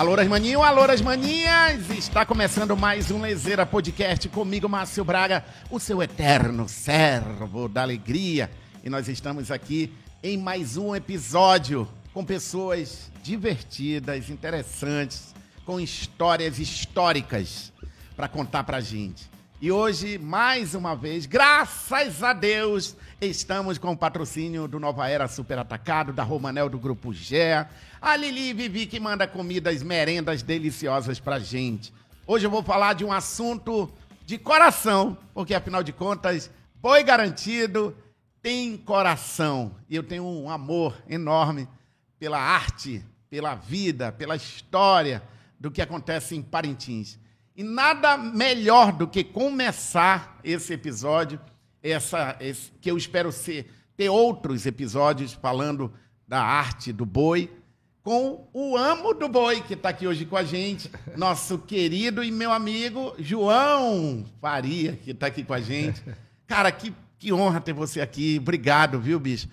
Alô, Rasmaninho, alô, Rasmaninhas! Está começando mais um Lezeira Podcast comigo, Márcio Braga, o seu eterno servo da alegria. E nós estamos aqui em mais um episódio com pessoas divertidas, interessantes, com histórias históricas para contar pra gente. E hoje, mais uma vez, graças a Deus, estamos com o patrocínio do Nova Era Super Atacado, da Romanel do Grupo Gé, a Lili Vivi que manda comidas, merendas deliciosas pra gente. Hoje eu vou falar de um assunto de coração, porque afinal de contas, boi garantido tem coração. E eu tenho um amor enorme pela arte, pela vida, pela história do que acontece em Parintins. E nada melhor do que começar esse episódio, essa, esse, que eu espero ser, ter outros episódios falando da arte do boi, com o amo do boi que está aqui hoje com a gente, nosso querido e meu amigo João Faria, que está aqui com a gente. Cara, que, que honra ter você aqui. Obrigado, viu, bicho?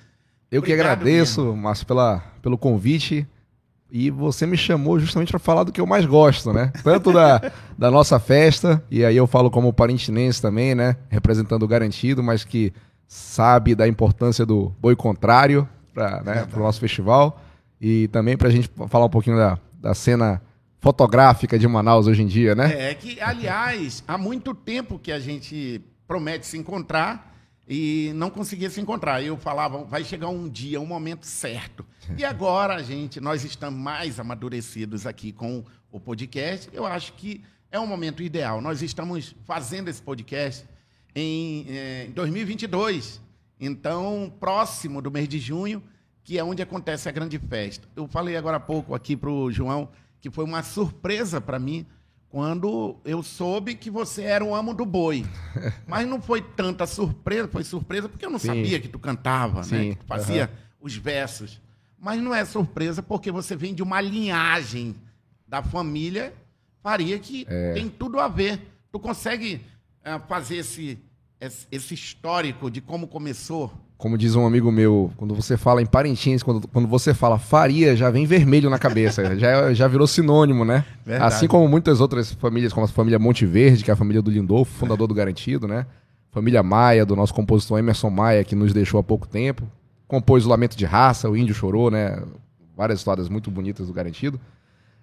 Eu que Obrigado agradeço, mesmo. Márcio, pela, pelo convite. E você me chamou justamente para falar do que eu mais gosto, né? Tanto da, da nossa festa, e aí eu falo como parintinense também, né? Representando o garantido, mas que sabe da importância do boi contrário para né, o nosso festival. E também para a gente falar um pouquinho da, da cena fotográfica de Manaus hoje em dia, né? É que, aliás, há muito tempo que a gente promete se encontrar e não conseguia se encontrar. Eu falava, vai chegar um dia, um momento certo. E agora, gente, nós estamos mais amadurecidos aqui com o podcast. Eu acho que é um momento ideal. Nós estamos fazendo esse podcast em eh, 2022. Então, próximo do mês de junho, que é onde acontece a grande festa. Eu falei agora há pouco aqui para o João que foi uma surpresa para mim quando eu soube que você era o amo do boi. Mas não foi tanta surpresa, foi surpresa porque eu não Sim. sabia que tu cantava, né? Sim, Que tu fazia os versos. Mas não é surpresa porque você vem de uma linhagem da família Faria que É. tem tudo a ver. Tu consegue ah, fazer esse, esse esse histórico de como começou? Como diz um amigo meu, quando você fala em Parintins, quando, quando você fala faria, já vem vermelho na cabeça. já, já virou sinônimo, né? Verdade. Assim como muitas outras famílias, como a família Monte Verde, que é a família do Lindolfo, fundador do Garantido, né? Família Maia, do nosso compositor Emerson Maia, que nos deixou há pouco tempo. Compôs o Lamento de Raça, o Índio Chorou, né? Várias histórias muito bonitas do Garantido.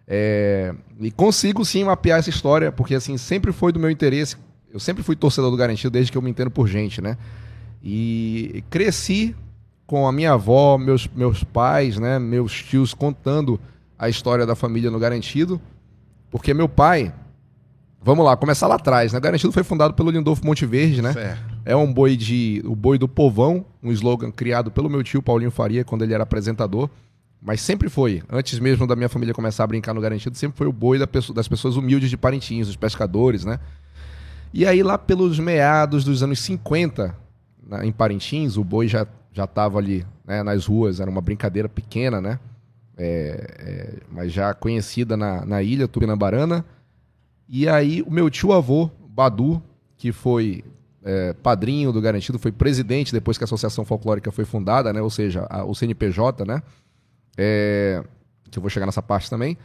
É, E consigo sim mapear essa história, porque assim, sempre foi do meu interesse. Eu sempre fui torcedor do Garantido desde que eu me entendo por gente, né? E cresci com a minha avó, meus, meus pais, né, meus tios contando a história da família no Garantido, porque meu pai, vamos lá, começar lá atrás, né? O Garantido foi fundado pelo Lindolfo Monteverde, né? Certo. É um boi de o boi do povão, um slogan criado pelo meu tio Paulinho Faria quando ele era apresentador, mas sempre foi, antes mesmo da minha família começar a brincar no Garantido, sempre foi o boi da pesso- das pessoas humildes de Parintins, dos pescadores, né? E aí lá pelos meados dos anos 50, na- em Parintins, o boi já já estava ali né, nas ruas, era uma brincadeira pequena, né? É, é, mas já conhecida na, na ilha Tupinambarana. E aí o meu tio avô, Badu, que foi é, padrinho do Garantido, foi presidente depois que a Associação Folclórica foi fundada, né? Ou seja, a- o CNPJ, né? É, que eu vou chegar nessa parte também.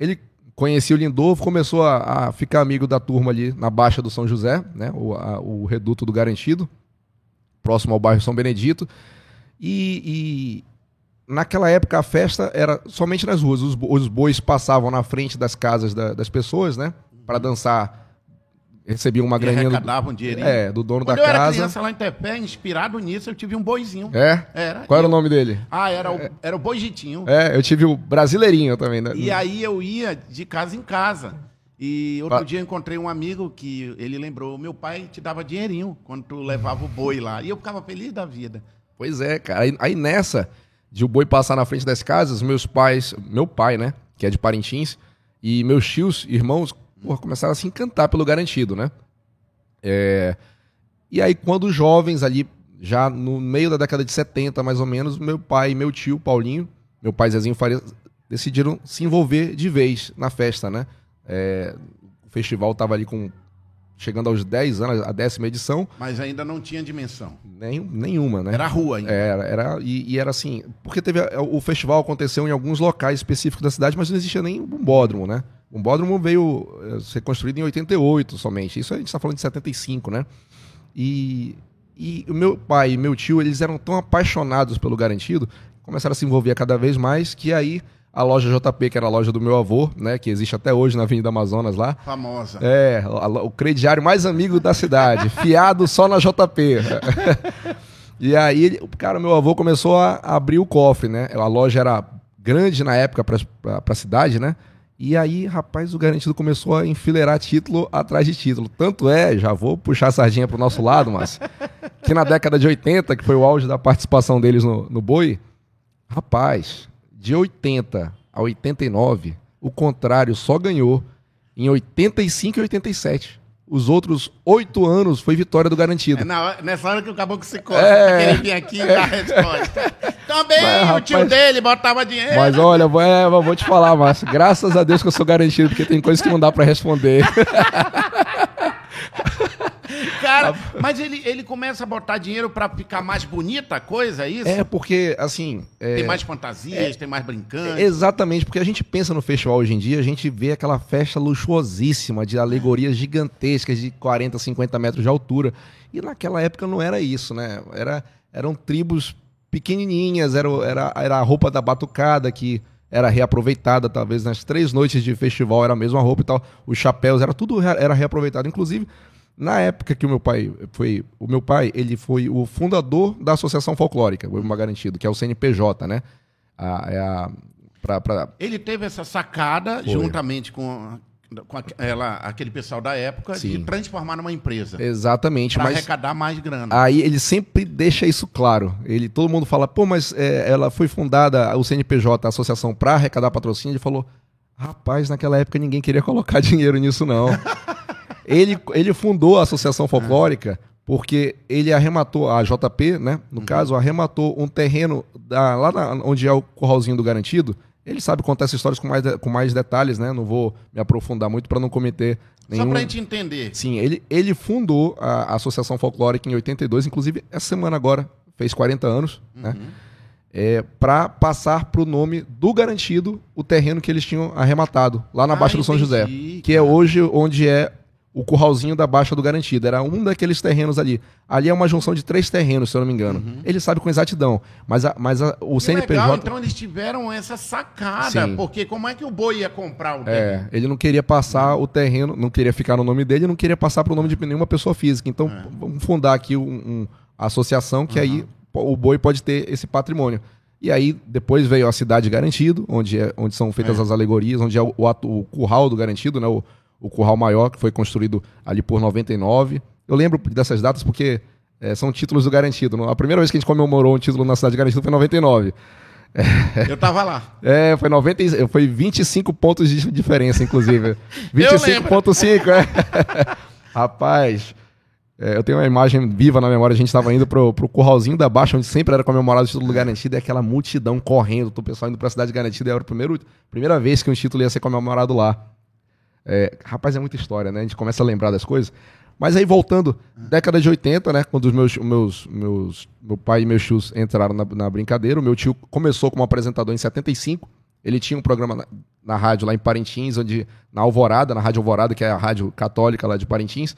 Ele conhecia o Lindolfo, começou a, a ficar amigo da turma ali na Baixa do São José, né? O, a- o reduto do Garantido, próximo ao bairro São Benedito. E, e naquela época a festa era somente nas ruas. Os, os bois passavam na frente das casas da- das pessoas, né? Para dançar. Recebiam uma E graninha do, um dinheirinho. é, do dono Quando da eu era casa. criança lá em Tepé, inspirado nisso, eu tive um boizinho. É? Era. Qual era E o nome dele? Ah, era o, era o Boijitinho. É, eu tive o Brasileirinho também, né? E aí eu ia de casa em casa. E outro Pa- dia eu encontrei um amigo que ele lembrou, meu pai te dava dinheirinho quando tu levava o boi lá. E eu ficava feliz da vida. Pois é, cara. Aí, aí nessa, de o boi passar na frente das casas, meus pais, meu pai, né, que é de Parintins, e meus tios, irmãos, porra, começaram a se encantar pelo garantido, né? É, E aí, quando jovens ali, já no meio da década de 70, mais ou menos, meu pai e meu tio, Paulinho, meu pai Zezinho Faria, decidiram se envolver de vez na festa, né? É, o festival tava ali com chegando aos 10 anos, a décima edição. Mas ainda não tinha dimensão. Nem, nenhuma, né? Era rua ainda. Era, era e, e, era assim, porque teve o festival aconteceu em alguns locais específicos da cidade, mas não existia nem um bombódromo, né? O bombódromo veio eh, ser construído em 88 somente. Isso a gente está falando de 75, né? E, e o meu pai e meu tio, eles eram tão apaixonados pelo garantido, começaram a se envolver cada vez mais, que aí a loja JP, que era a loja do meu avô, né, que existe até hoje na Avenida Amazonas lá. Famosa. É, o crediário mais amigo da cidade, fiado só na JP. e aí, cara, meu avô começou a abrir o cofre, né? A loja era grande na época para a cidade, né? E aí, rapaz, o garantido começou a enfileirar título atrás de título. Tanto é, já vou puxar a sardinha pro nosso lado, mas que na década de 80, que foi o auge da participação deles no, no Boi, rapaz, de 80 a 89, o contrário só ganhou em 85 e 87. Os outros oito anos foi vitória do garantido. É hora, nessa hora que o caboclo se corta, é, ele vir aqui e é, dar a resposta. Também mas, o tio dele botava dinheiro. Mas olha, vou, é, vou te falar, Márcio. Graças a Deus que eu sou garantido, porque tem coisas que não dá para responder. Cara, mas ele, ele começa a botar dinheiro para ficar mais bonita a coisa, é isso? É, porque, assim. É, tem mais fantasias, é, tem mais brincantes. Exatamente, porque a gente pensa no festival hoje em dia, a gente vê aquela festa luxuosíssima de alegorias gigantescas de 40, 50 metros de altura. E naquela época não era isso, né? Era, eram tribos pequenininhas, era, era, era a roupa da batucada que era reaproveitada, talvez nas três noites de festival era a mesma roupa e tal, os chapéus, era tudo era reaproveitado. Inclusive, na época que o meu pai foi. O meu pai, ele foi o fundador da Associação Folclórica, o Irmão Garantido, que é o CNPJ, né? A, é a, pra, pra... Ele teve essa sacada, foi. juntamente com, com ela, aquele pessoal da época, Sim. de transformar numa empresa. Exatamente. Para arrecadar mais grana. Aí ele sempre deixa isso claro. Ele, todo mundo fala, pô, mas é, ela foi fundada, o CNPJ, a associação, para arrecadar patrocínio. Ele falou, rapaz, naquela época ninguém queria colocar dinheiro nisso, não. Ele, ele fundou a Associação Folclórica porque ele arrematou, a JP, né? No uhum. caso, arrematou um terreno da, lá na, onde é o curralzinho do garantido. Ele sabe contar essas histórias com mais, com mais detalhes, né? Não vou me aprofundar muito para não cometer nenhum... Só pra gente entender. Sim, ele, ele fundou a, a, Associação Folclórica em 82, inclusive essa semana agora, fez 40 anos, né? uhum. né? É, para passar para o nome do garantido o terreno que eles tinham arrematado, lá na ah, Baixa do São José, que é hoje onde é o curralzinho da Baixa do Garantido. Era um daqueles terrenos ali. Ali é uma junção de três terrenos, se eu não me engano. Uhum. Ele sabe com exatidão. Mas, a, mas a, o que CNPJ. Legal, então eles tiveram essa sacada. Sim. Porque como é que o boi ia comprar o terreno? É, ele não queria passar o terreno, não queria ficar no nome dele, não queria passar para o nome de nenhuma pessoa física. Então, é. vamos fundar aqui um, um associação que uhum. aí o boi pode ter esse patrimônio. E aí, depois veio a Cidade Garantido, onde, é, onde são feitas é. as alegorias, onde é o, o, o curral do Garantido, né? O, o Curral Maior, que foi construído ali por 99. Eu lembro dessas datas porque é, são títulos do garantido. A primeira vez que a gente comemorou um título na cidade de garantido foi em 99. É, eu tava lá. É, foi 90, foi 25 pontos de diferença, inclusive. 25.5, é. Rapaz, é, eu tenho uma imagem viva na memória. A gente estava indo pro, pro curralzinho da Baixa, onde sempre era comemorado o título do garantido, e aquela multidão correndo, o pessoal indo pra cidade garantida. Era a primeira, primeira vez que um título ia ser comemorado lá. É, rapaz, é muita história, né? A gente começa a lembrar das coisas. Mas aí, voltando, década de 80, né? Quando os meus, meus, meus meu pai e meus tios entraram na, na brincadeira, o meu tio começou como apresentador em 75. Ele tinha um programa na, na, rádio lá em Parintins, onde na Alvorada, na Rádio Alvorada, que é a rádio católica lá de Parintins.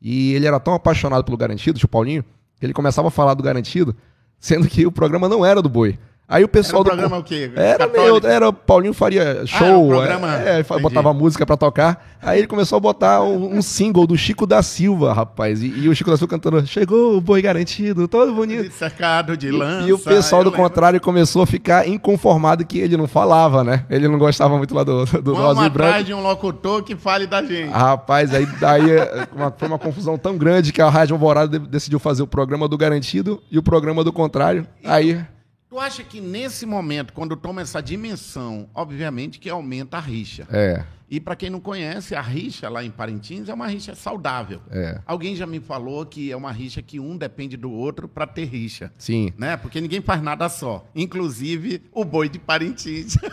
E ele era tão apaixonado pelo Garantido, tio Paulinho, que ele começava a falar do Garantido, sendo que o programa não era do Boi. Aí o pessoal era um programa do. o quê? Era, meu, era Paulinho Faria Show. Ah, um programa... é, é botava música pra tocar. Aí ele começou a botar um, um single do Chico da Silva, rapaz. E, e, o Chico da Silva cantando: Chegou o boi garantido, todo bonito. Cercado de lança. E, e o pessoal do lembro. contrário começou a ficar inconformado que ele não falava, né? Ele não gostava muito lá do, do Vamos atrás de um locutor que fale da gente. Rapaz, aí daí é, uma, foi uma confusão tão grande que a Rádio Alvorada decidiu fazer o programa do garantido e o programa do contrário. Aí. Tu acha que nesse momento, quando toma essa dimensão, obviamente que aumenta a rixa. É. E para quem não conhece, a rixa lá em Parintins é uma rixa saudável. É. Alguém já me falou que é uma rixa que um depende do outro para ter rixa. Sim. Né? Porque ninguém faz nada só, inclusive o boi de Parintins.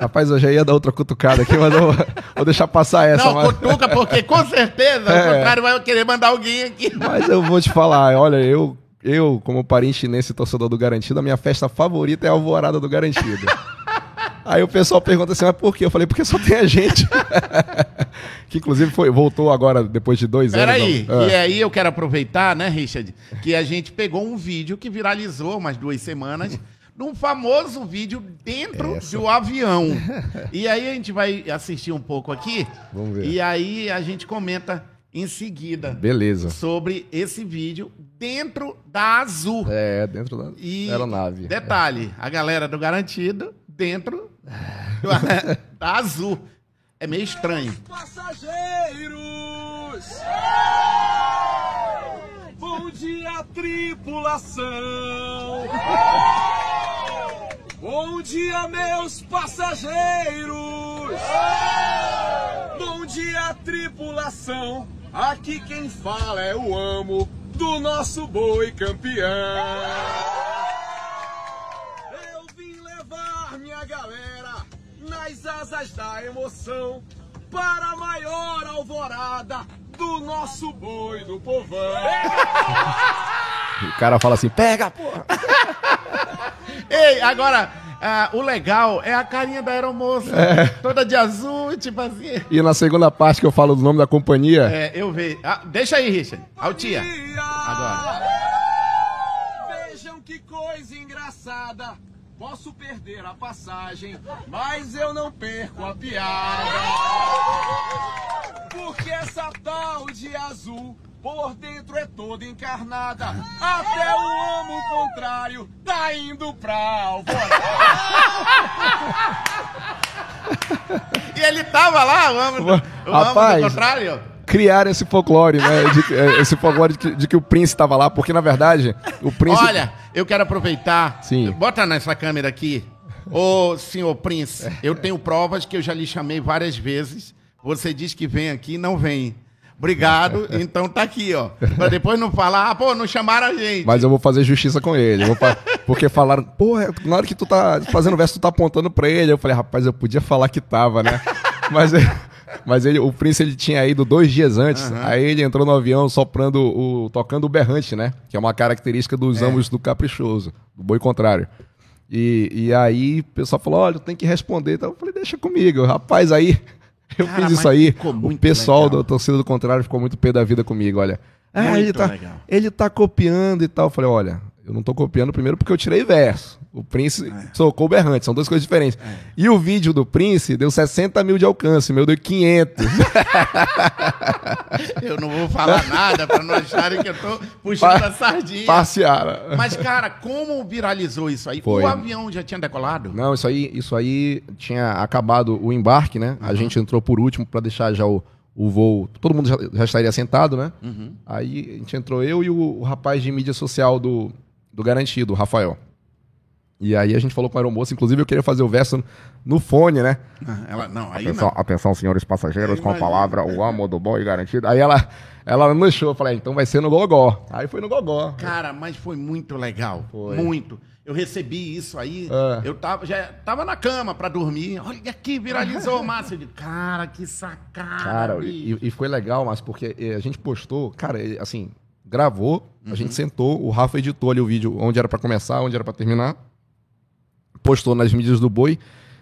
Rapaz, eu já ia dar outra cutucada aqui, mas eu vou deixar passar essa. Não, mas... cutuca, porque com certeza É. o contrário vai querer mandar alguém aqui. Mas eu vou te falar, olha, eu, eu como parintinense e torcedor do Garantido, a minha festa favorita é a Alvorada do Garantido. Aí o pessoal pergunta assim, mas por quê? Eu falei, porque só tem a gente. que inclusive foi, voltou agora, depois de dois anos. Peraí, não- e Ah. aí eu quero aproveitar, né, Richard, que a gente pegou um vídeo que viralizou umas duas semanas, num famoso vídeo dentro Essa. do avião. E aí a gente vai assistir um pouco aqui, Vamos ver. e aí a gente comenta em seguida Beleza. sobre esse vídeo dentro da Azul. É, dentro da E aeronave. detalhe, a galera do Garantido dentro da Azul. É meio estranho. Passageiros! Bom dia, tripulação! Bom dia, meus passageiros! Bom dia, tripulação! Aqui quem fala é o amo do nosso boi campeão! Eu vim levar minha galera nas asas da emoção para a maior alvorada do nosso boi do povão. O cara fala assim, pega, porra. Ei, agora, ah, o legal é a carinha da aeromoça. Toda de azul, tipo assim. E na segunda parte que eu falo do nome da companhia, É, eu vejo. Ah, deixa aí, Richard. Altia. Agora. Vejam que coisa engraçada. Posso perder a passagem, mas eu não perco a piada. Porque essa tal de azul por dentro é toda encarnada. Até o amo contrário tá indo pra alvorada. E ele tava lá, o amo, o amo Rapaz. do contrário. criaram esse folclore, né? de é, esse folclore de que, de que o príncipe estava lá, porque na verdade o príncipe. Olha, eu quero aproveitar. Sim. Bota nessa câmera aqui. Ô, senhor Prince, eu tenho provas que eu já lhe chamei várias vezes. Você diz que vem aqui, não vem. Obrigado, então tá aqui, ó. Pra depois não falar, ah, pô, não chamaram a gente. Mas eu vou fazer justiça com ele. fa- Porque falaram, porra, na hora que tu tá fazendo verso, tu tá apontando pra ele. Eu falei, rapaz, eu podia falar que tava, né? Mas, mas ele, o Prince ele tinha ido dois dias antes. Aí ele entrou no avião soprando o. tocando o berrante, né? Que é uma característica dos ambos do caprichoso, do boi contrário. E, e aí o pessoal falou: olha, tem que responder. Então eu falei, deixa comigo. Rapaz, aí eu Cara, fiz isso aí. O pessoal legal. da torcida do contrário ficou muito pé da vida comigo, olha. Ah, Muito ele tá, legal. ele tá copiando e tal. Eu falei, olha, eu não tô copiando primeiro porque eu tirei verso. O Prince É. socou o berrante, são duas coisas diferentes. E o vídeo do Prince deu 60 mil de alcance, o meu deu 500. Eu não vou falar nada pra não acharem que eu tô puxando a sardinha. Passeara. Mas, cara, como viralizou isso aí? Foi. O avião já tinha decolado? Não, isso aí, isso aí tinha acabado o embarque, né? A gente entrou por último pra deixar já o, o voo. Todo mundo já, já estaria sentado, né? Aí a gente entrou eu e o, o rapaz de mídia social do, do Garantido, o Rafael. E aí a gente falou com a aeromoça, inclusive eu queria fazer o verso no fone, né? Ah, Ela, não, aí Atenção, não. atenção, senhores passageiros, com a palavra o amo do boi garantido. Aí ela, ela não deixou, eu falei, então vai ser no gogó. Aí foi no gogó. Cara, mas foi muito legal. Foi. Muito. Eu recebi isso aí. É. Eu tava, já tava na cama pra dormir. Olha aqui, viralizou, Márcio. Eu digo, cara, que sacada. Cara, e, e foi legal, mas porque eh, a gente postou, cara, ele, assim, gravou, a Uhum. gente sentou, o Rafa editou ali o vídeo onde era pra começar, onde era pra terminar, postou nas mídias do Boi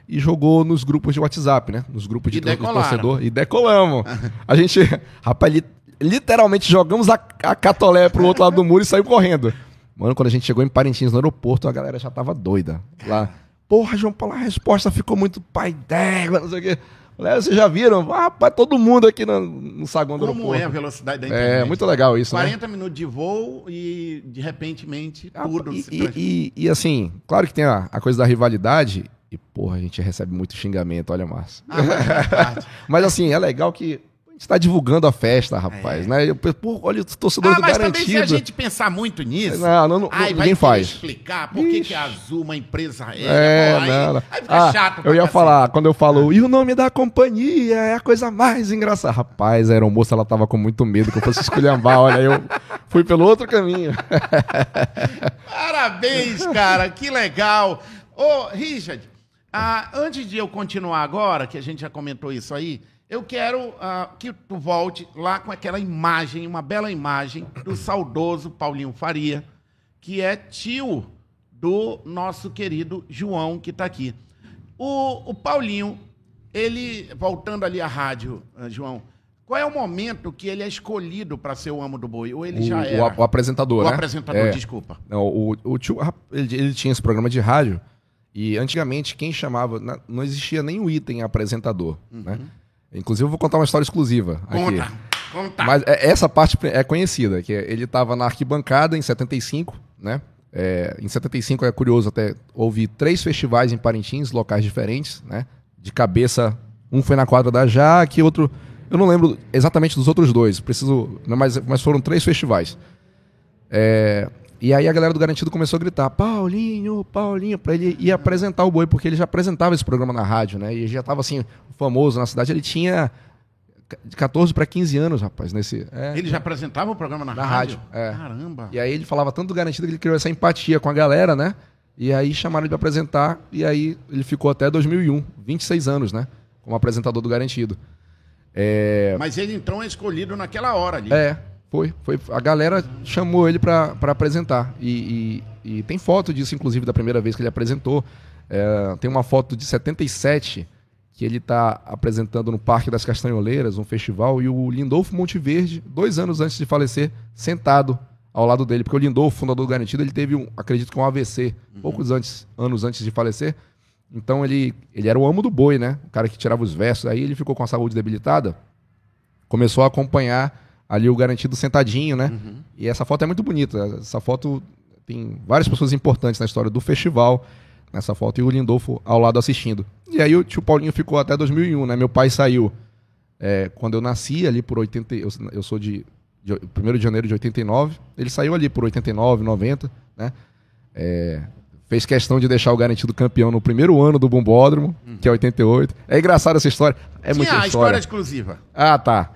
e jogou nos grupos de WhatsApp, né? Nos grupos de E decolaram. torcedor. E decolamos. a gente, rapaz, li- literalmente jogamos a, a catolé pro outro lado do muro e saiu correndo. Mano, quando a gente chegou em Parintins, no aeroporto, a galera já tava doida. Lá, porra, João Paulo, a resposta ficou muito pai d'égua, não sei o quê. "Ah, vocês já viram? Ah, rapaz, todo mundo aqui no, no saguão do Como é a aeroporto. velocidade da internet? É, muito legal isso, né? 40 minutos de voo e, de repentemente, Ah, tudo e, se e, e- e, assim, claro que tem a, a coisa da rivalidade. E, porra, a gente recebe muito xingamento, olha, Márcio. Ah, mas parte. Mas assim, é legal que a gente tá divulgando a festa, rapaz, né? Eu, pô, olha os torcedores É. Ah, do mas também se a gente pensar muito nisso... Não, não, não, Ai, ninguém faz. explicar por que, que a Azul, uma empresa aérea, É, pô, aí, não, não. aí fica Ah, chato. eu ia cacete. falar, quando eu falo, e o nome da companhia é a coisa mais engraçada. Rapaz, a aeromoça, ela tava com muito medo que eu fosse esculhambar. Olha, eu fui pelo outro caminho. Parabéns, cara, que legal. Ô, Richard, Ah, antes de eu continuar agora, que a gente já comentou isso aí, eu quero ah, que tu volte lá com aquela imagem, uma bela imagem do saudoso Paulinho Faria, que é tio do nosso querido João, que está aqui. O, o Paulinho, ele, voltando ali à rádio, ah, João, qual é o momento que ele é escolhido para ser o amo do boi? Ou ele o, já era? a- o apresentador, O né? apresentador, É. desculpa. Não, o, o tio, ele, ele tinha esse programa de rádio e antigamente quem chamava, não existia nem o item apresentador, né? Inclusive eu vou contar uma história exclusiva aqui. Conta, conta. Mas é- essa parte é conhecida, que ele estava na arquibancada em 75, né? É, em 75 é curioso até, houve três festivais em Parintins, locais diferentes, né? De cabeça, um foi na quadra da Jaque, outro... Eu não lembro exatamente dos outros dois, preciso... Mas, mas foram três festivais. É, e aí a galera do Garantido começou a gritar, Paulinho, Paulinho, pra ele ir apresentar o boi, porque ele já apresentava esse programa na rádio, né? E já tava assim, famoso na cidade. Ele tinha de 14 para 15 anos, rapaz, nesse. é. Ele já apresentava o programa na, Na rádio? rádio, é. Caramba. E aí ele falava tanto do Garantido que ele criou essa empatia com a galera, né? E aí chamaram ele pra apresentar, e aí ele ficou até 2001, 26 anos, né? Como apresentador do Garantido. É, Mas ele então é escolhido naquela hora ali. é, foi, foi. A galera chamou ele pra pra apresentar. E, e- e tem foto disso, inclusive, da primeira vez que ele apresentou. É, tem uma foto de 77 que ele tá apresentando no Parque das Castanholeiras, um festival, e o Lindolfo Monteverde, dois anos antes de falecer, sentado ao lado dele. Porque o Lindolfo, fundador do Garantido, ele teve, um, acredito que um AVC, poucos antes, anos antes de falecer. Então ele, ele era o amo do boi, né? O cara que tirava os versos. Aí ele ficou com a saúde debilitada começou a acompanhar ali o garantido sentadinho, né? E essa foto é muito bonita. Essa foto tem várias pessoas importantes na história do festival nessa foto e o Lindolfo ao lado assistindo. E aí o tio Paulinho ficou até 2001, né? Meu pai saiu é, quando eu nasci ali por 80, eu, eu sou de, de 1 de janeiro de 89, ele saiu ali por 89, 90, né? É, fez questão de deixar o garantido campeão no primeiro ano do Bombódromo, que é 88. É engraçada essa história. É Sim, muita a história história. exclusiva. Ah, tá.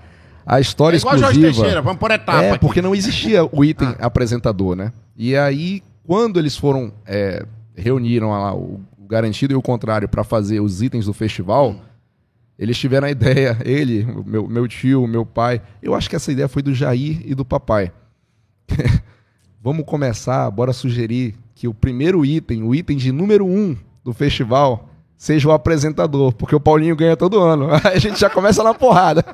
A história É igual Jorge exclusiva. Teixeira, vamos por etapa É, aqui. porque não existia o item Ah. apresentador, né? E aí, quando eles foram, é, reuniram lá o, garantido e o contrário para fazer os itens do festival, Hum. eles tiveram a ideia, ele, meu, meu tio, meu pai. Eu acho que essa ideia foi do Jair e do papai. Vamos começar, bora sugerir que o primeiro item, o item de número um do festival, seja o apresentador, porque o Paulinho ganha todo ano. Aí a gente já começa na porrada.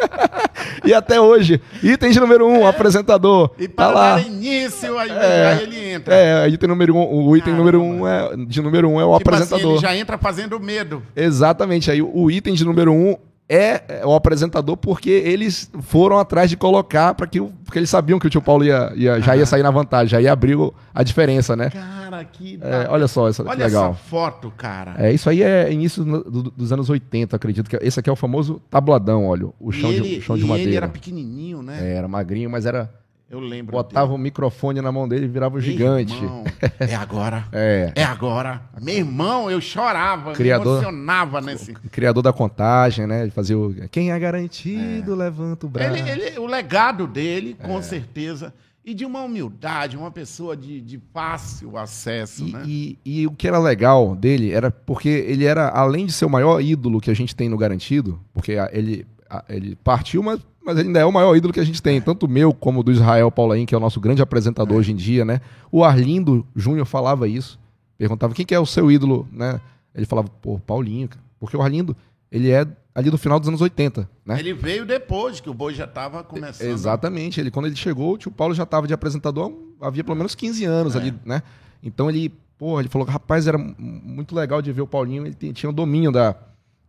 E até hoje, item de número um, apresentador. E tá para lá. dar início, aí, É. aí ele entra. É, item número um, o item Caramba. número um é, de número um é o Tipo assim, apresentador. ele já entra fazendo medo. Exatamente. Aí o item de número um é é o apresentador porque eles foram atrás de colocar para que o- porque eles sabiam que o tio Paulo ia, ia- já ia sair na vantagem, já ia abrir a diferença, né? Cara, que É, olha só, essa que Olha legal. essa foto, cara. É, isso aí é início do- dos anos 80, acredito que esse aqui é o famoso tabladão, olha, o chão, e de, ele, o chão de e ele madeira. era pequenininho, né? É, era magrinho, mas era Eu lembro. botava o microfone na mão dele e virava dele. gigante. Irmão, é agora. É. É agora. Meu irmão, eu chorava, Criador. me emocionava nesse. Criador da contagem, né? Ele fazia o quem é garantido levanta o braço. Ele, ele- o legado dele, É. com certeza, e de uma humildade, uma pessoa de, de fácil acesso, E, né? e- e o que era legal dele era porque ele era, além de ser o maior ídolo que a gente tem no Garantido, porque ele, ele partiu, mas, mas ele ainda é o maior ídolo que a gente tem, tanto o meu como o do Israel Paulain, que é o nosso grande apresentador hoje em dia, né? O Arlindo Júnior falava isso, perguntava quem que é o seu ídolo, né? Ele falava, pô, Paulinho, cara. porque o Arlindo, ele é ali do final dos anos 80, né? Ele veio depois que o boi já estava começando. Exatamente. Ele, quando ele chegou, o tio Paulo já estava de apresentador havia pelo menos 15 anos É. ali, né? Então ele, pô, ele falou rapaz, era muito legal de ver o Paulinho, ele tinha o domínio da,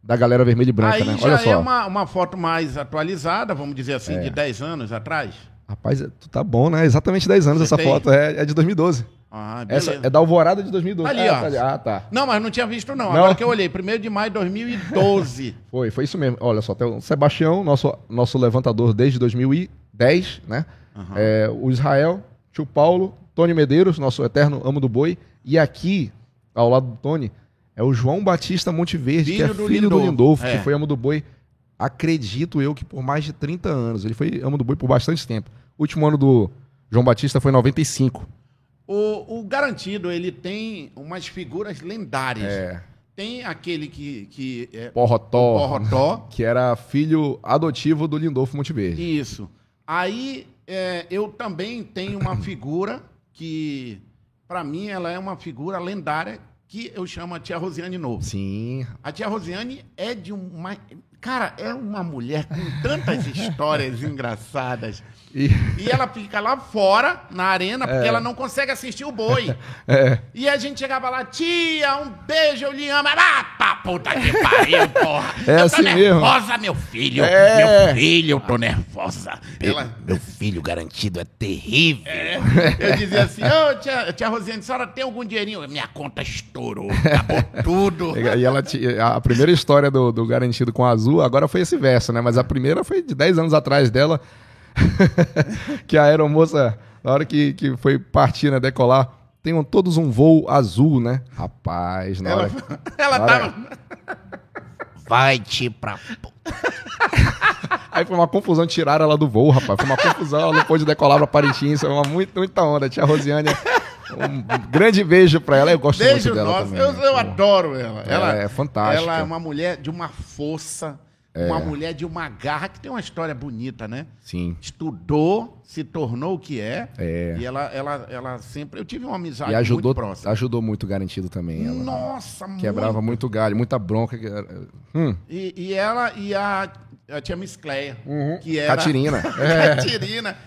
da galera vermelha e branca, Aí né? já Olha é só. uma, uma foto mais atualizada, vamos dizer assim, de 10 anos atrás. Rapaz, é- tu tá bom, né? Exatamente 10 anos Você essa tem? foto. É, é de 2012. Ah, beleza. Essa é da Alvorada de 2012. Ali, ah, ó. tá. Ah, tá. Não, mas não tinha visto, não. Não? Agora que eu olhei, 1 de maio de 2012. Foi, foi isso mesmo. Olha só, tem o Sebastião, nosso, nosso levantador desde 2010, né? Aham. É, o Israel, tio Paulo, Tony Medeiros, nosso eterno amo do boi. E aqui, ao lado do Tony, é o João Batista Monteverde, que é Filho do filho do Lindolfo. É. que foi amo do boi, acredito eu que por mais de 30 anos. Ele foi amo do boi por bastante tempo. O último ano do João Batista foi em 95. O, o Garantido, ele tem umas figuras lendárias. É. tem aquele que, que é Porrotó, Porrotó. que era filho adotivo do Lindolfo Monteverde. Isso. Aí é, eu também tenho uma figura que, pra mim, ela é uma figura lendária que eu chamo a tia Rosiane Novo. Sim. A tia Rosiane é de uma. Cara, é uma mulher com tantas histórias engraçadas. E, E ela fica lá fora, na arena, porque É. ela não consegue assistir o boi. é, E a gente chegava lá, tia, um beijo, eu lhe amo. Ah, pra puta que pariu, porra. É eu tô assim mesmo. nervosa, meu filho. É. Meu filho, eu tô nervosa. Ela, Meu filho garantido é terrível. eu dizia assim, ô tia, tia Rosiane, a senhora tem algum dinheirinho? Minha conta estourou, acabou tudo. e ela a primeira história do, do Garantido com Azul, agora foi esse verso, né? Mas a primeira foi de 10 anos atrás dela, que a aeromoça, na hora que, que foi partir, né, decolar, tenham todos um voo azul, né? Rapaz, na Ela, hora... ela na hora- tava... Vai-te pra. p- Aí foi uma confusão, tiraram ela do voo, rapaz. Foi uma confusão, ela não pôde decolar pra Parintins, foi uma muito, muita onda. Tia Rosiane, um grande beijo pra ela, eu gosto Beijo muito dela nosso. também. Eu, né? eu adoro ela. ela. é fantástica. Ela é uma mulher de uma força, uma mulher de uma garra, que tem uma história bonita, né? Sim. Estudou, se tornou o que é. É. E ela, ela, ela sempre. Eu tive uma amizade E ajudou, muito próxima. ajudou muito Garantido também. Ela Nossa, quebrava muito galho, muita bronca. Hum, E, e ela e a, a tia Miss Cleia, que era... Catirina. É. Catirina.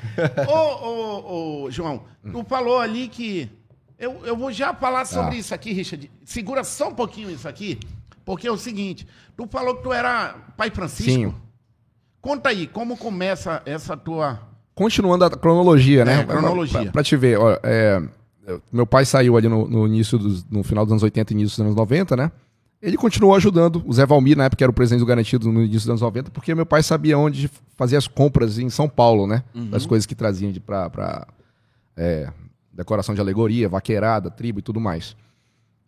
Ô, ô, ô, João, tu falou ali que... Eu, eu vou já falar sobre Ah. isso aqui, Richard. Segura só um pouquinho isso aqui, porque é o seguinte. Tu falou que tu era pai Francisco. Sim. Conta aí, como começa essa tua... Continuando a cronologia, né? É, cronologia. Pra, pra te ver, ó, é, eu- meu pai saiu ali no, no início dos, no final dos anos 80 e início dos anos 90, né? Ele continuou ajudando o Zé Valmir, na época que era o presidente do Garantido no início dos anos 90, porque meu pai sabia onde fazer as compras em São Paulo, né? Das coisas que traziam de pra, pra é, decoração de alegoria, vaqueirada, tribo e tudo mais.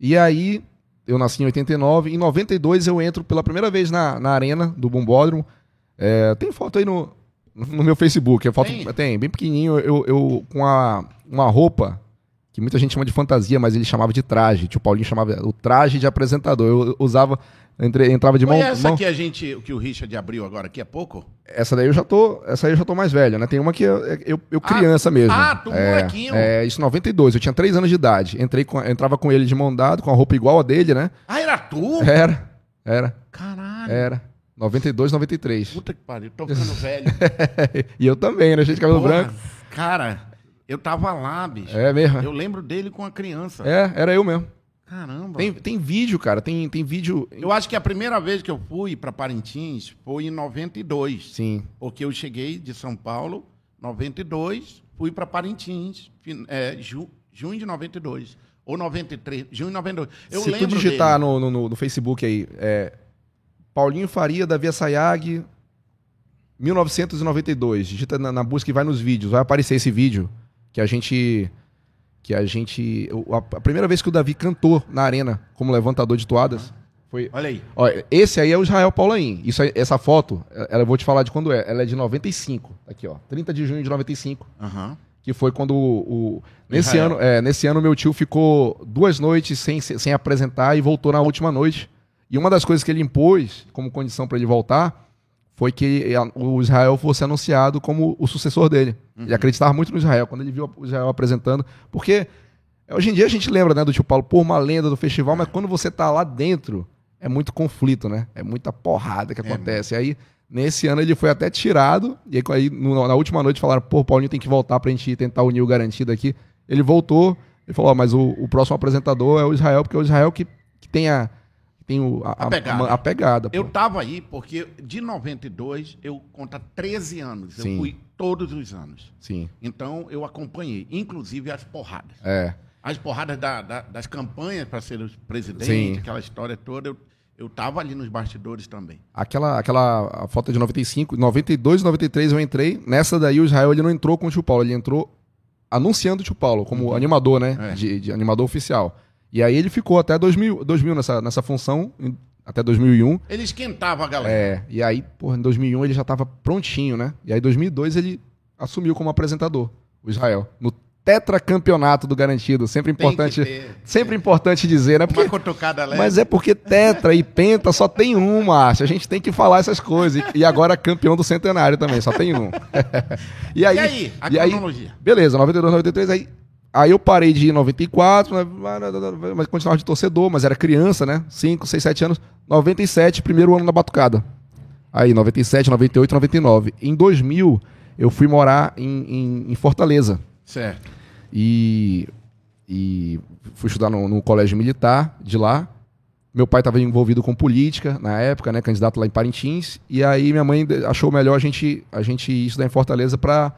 E aí, eu nasci em 89, em 92 eu entro pela primeira vez na, na arena do Bombódromo. É, tem foto aí no, no meu Facebook, é foto, Tem? tem? bem pequenininho, eu, eu com a, uma roupa que muita gente chama de fantasia, mas ele chamava de traje. Tio Paulinho chamava o traje de apresentador. Eu usava, entre- entrava de mão, Foi essa mão- que a gente, que o Richard abriu agora aqui há pouco? essa daí eu já tô, essa aí eu já tô mais velho, né? Tem uma que eu, eu, eu criança mesmo. ah, tu é, molequinho. É, isso em 92, eu tinha 3 anos de idade. Entrei com, entrava com ele de mão dada, com a roupa igual a dele, né? Ah, era tu? Era, era, Caralho. era. 92, 93. Puta que pariu, tô ficando velho. e eu também, né? Gente de cabelo Porra, branco. Cara, eu tava lá, bicho. É mesmo. Eu lembro dele com a criança. É, era eu mesmo. Caramba. Tem, tem vídeo, cara. Tem, tem vídeo. Eu acho que a primeira vez que eu fui para Parintins foi em 92. Sim. Porque eu cheguei de São Paulo, 92, fui para Parintins, é, ju- junho de 92. Ou 93, junho de 92. Eu Se tu digitar no, no- no Facebook aí, é, Paulinho Faria, Davi Sayag, 1992. Digita na, na busca e vai nos vídeos. Vai aparecer esse vídeo que a gente. Que a gente. A, primeira vez que o Davi cantou na arena como levantador de toadas foi. Olha aí. Olha, esse aí é o Israel Paulaim. Isso aí- essa foto, ela, eu vou te falar de quando é. Ela é de 95. Aqui, ó. 30 de junho de 95 Aham. que foi quando o, o- nesse Israel. ano, é, nesse ano meu tio ficou duas noites sem, se- sem apresentar e voltou na última noite. E uma das coisas que ele impôs como condição para ele voltar foi que a- o Israel fosse anunciado como o sucessor dele. Ele acreditava muito no Israel quando ele viu o Israel apresentando, porque hoje em dia a gente lembra, né, do tio Paulo, pô, uma lenda do festival, mas quando você tá lá dentro, é muito conflito, né? É muita porrada que acontece. E aí Nesse ano ele foi até tirado, e aí, na última noite falaram, pô, Paulinho tem que voltar pra gente tentar unir o garantido aqui. Ele voltou, ele falou, ó, mas o, o próximo apresentador é o Israel, porque é o Israel que, que tem a. Tem o, a, A pegada. a- a pegada. Eu tava aí porque de 92 eu conta 13 anos. Eu Sim. fui todos os anos. Sim. Então eu acompanhei, inclusive as porradas. É. As porradas da- da- das campanhas para ser o presidente, Sim. aquela história toda, eu, eu tava ali nos bastidores também. Aquela, aquela foto de 95, 92, 93 eu entrei. Nessa daí o Israel ele não entrou com o tio Paulo, ele entrou anunciando o tio Paulo como animador, né? É. De, de animador oficial. E aí ele ficou até 2000, 2000 nessa, nessa função, em- até 2001. Ele esquentava a galera. É, e aí, porra, em 2001 ele já tava prontinho, né? E aí em 2002 ele assumiu como apresentador, o Israel, no tetracampeonato do Garantido. Sempre Tem importante, sempre importante dizer, né? Porque Uma cutucada leve. mas é porque tetra e penta só tem um, Márcio. A gente tem que falar essas coisas. E, agora campeão do centenário também, só tem um. e aí, E aí, a e aí- cronologia? beleza, 92, 93, aí, aí eu parei de ir em 94, né, mas continuava de torcedor, mas era criança, né? 5, 6, 7 anos. 97, primeiro ano na Batucada. Aí, 97, 98, 99. Em 2000, eu fui morar em, em- em Fortaleza. Certo. E, e fui estudar no, no colégio militar de lá. Meu pai estava envolvido com política na época, né, candidato lá em Parintins. E aí minha mãe achou melhor a gente, a gente estudar em Fortaleza para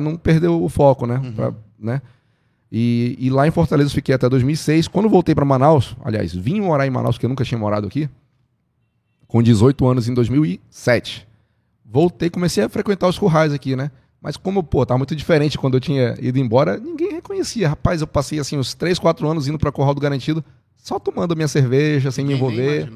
não perder o foco, né? Pra- né? E, e lá em Fortaleza eu fiquei até 2006. Quando voltei para Manaus, aliás, vim morar em Manaus, porque eu nunca tinha morado aqui, com 18 anos em 2007. Voltei, comecei a frequentar os currais aqui, né? Mas como, pô, tava muito diferente quando eu tinha ido embora, ninguém reconhecia. Rapaz, eu passei assim uns 3, 4 anos indo pra Curral do Garantido, só tomando minha cerveja, sem me envolver.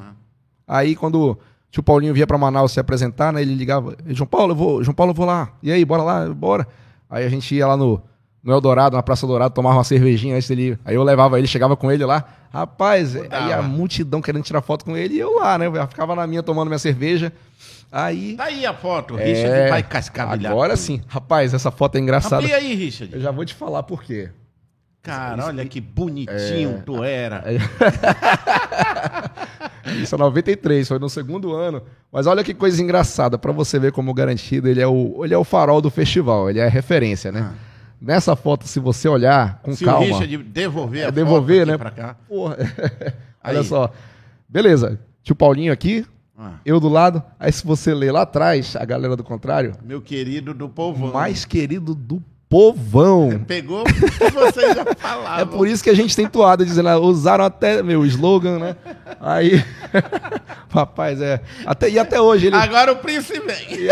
Aí quando o tio Paulinho vinha pra Manaus se apresentar, né, ele ligava, "Ei, João Paulo, eu vou, João Paulo, eu vou lá. E aí, bora lá, bora. Aí a gente ia lá no, no Eldorado, na Praça Dourado, tomava uma cervejinha antes dele. Aí eu levava ele, chegava com ele lá. Rapaz, aí a multidão querendo tirar foto com ele e eu lá, né? Eu ficava na minha tomando minha cerveja. Aí. Tá aí a foto. É, Richard vai cascavilhar. Agora tudo. sim. Rapaz, essa foto é engraçada. Amplia aí, Richard. Eu já vou te falar por quê. Cara, olha que bonitinho tu era. Isso é 93, foi no segundo ano. Mas olha que coisa engraçada, pra você ver como o garantido, ele é o, ele é o farol do festival, ele é a referência, né? Nessa foto, se você olhar com Se calma. o Richard devolver É a devolver, foto né? pra cá. Porra. Olha só. Beleza. Tio Paulinho aqui, Ah, eu do lado. Aí se você ler lá atrás, a galera do contrário, meu querido do povo. mais querido do povão. Pegou o que vocês já falavam. É por isso que a gente tem toada dizendo, ah, usaram até meu slogan, né? Aí, rapaz, é. Até, e até hoje ele. Agora o príncipe vem.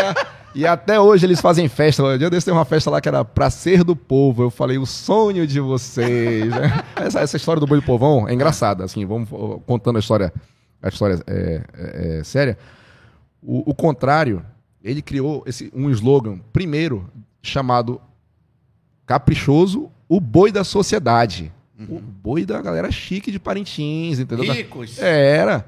E, até hoje eles fazem festa. Um dia desse tem uma festa lá que era pra ser do povo. Eu falei, o sonho de vocês. né? essa, essa história do boi do povão é engraçada, assim, vamos contando a história, a história é, é- é séria. O, o contrário, ele criou esse, um slogan, primeiro, chamado Caprichoso, o boi da sociedade. O boi da galera chique de Parintins, entendeu? Ricos. é, era.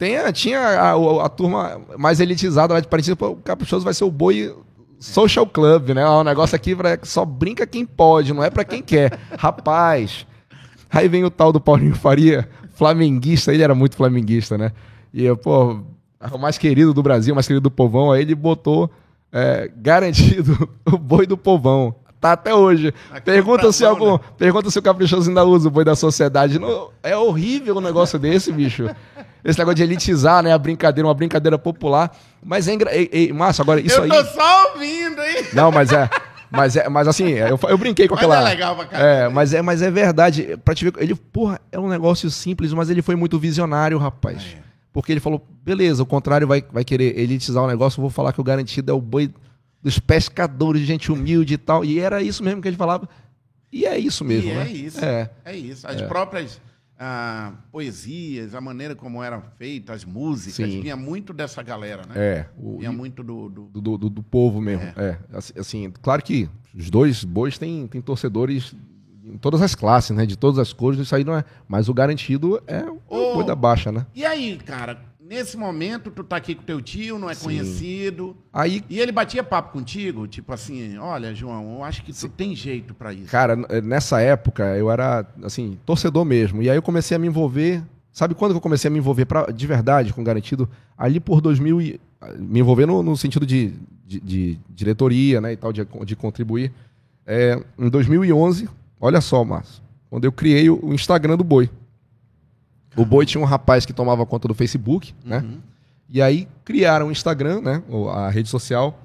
Tem, a- tinha a, a- a turma mais elitizada lá de Parintins, o Caprichoso vai ser o boi social club, né? O negócio aqui pra, só brinca quem pode, não é pra quem quer. Rapaz, aí vem o tal do Paulinho Faria, flamenguista, ele era muito flamenguista, né? E, eu, pô, o mais querido do Brasil, o mais querido do povão, aí ele botou é, garantido o boi do povão. Tá até hoje. Aqui Pergunta se algum, né? Pergunta se o Caprichoso ainda usa o boi da sociedade. Não, é horrível um negócio desse, bicho. Esse negócio de elitizar, né? A brincadeira, uma brincadeira popular. Mas é engraçado. Márcio, agora, isso eu aí. tô só ouvindo, hein? Não, mas é. Mas, é, mas assim, eu, eu brinquei com Mas aquela. é legal pra caramba. É, mas é, mas é verdade. Pra te ver, ele, porra, é um negócio simples, mas ele foi muito visionário, rapaz. É. Porque ele falou, beleza, o contrário vai, vai querer elitizar o negócio, eu vou falar que o garantido é o boi dos pescadores, gente humilde e tal. E era isso mesmo que ele falava. E é isso mesmo, E né? é isso. É. É isso. As próprias ah, poesias, a maneira como eram feitas, as músicas, Sim. vinha muito dessa galera, né? É. O, Vinha muito do. do- do, do, do povo mesmo. É. Assim, assim, claro que os dois bois têm, têm torcedores em todas as classes, né? De todas as cores, isso aí não é. Mas o garantido é o Ô. boi da baixa, né? E aí, cara, nesse momento, tu tá aqui com teu tio, não é conhecido. Aí, E ele batia papo contigo, tipo assim, olha, João, eu acho que tu tem jeito pra isso. cara, n- nessa época eu era, assim, torcedor mesmo. E aí eu comecei a me envolver. Sabe quando que eu comecei a me envolver pra, de verdade com garantido? Ali por 2000 e, me envolver no, no sentido de, de, de diretoria, né, e tal, de, de contribuir. É, em 2011, olha só, Márcio, quando eu criei o Instagram do Boi. O Boi tinha um rapaz que tomava conta do Facebook, né? E aí criaram o Instagram, né, a rede social.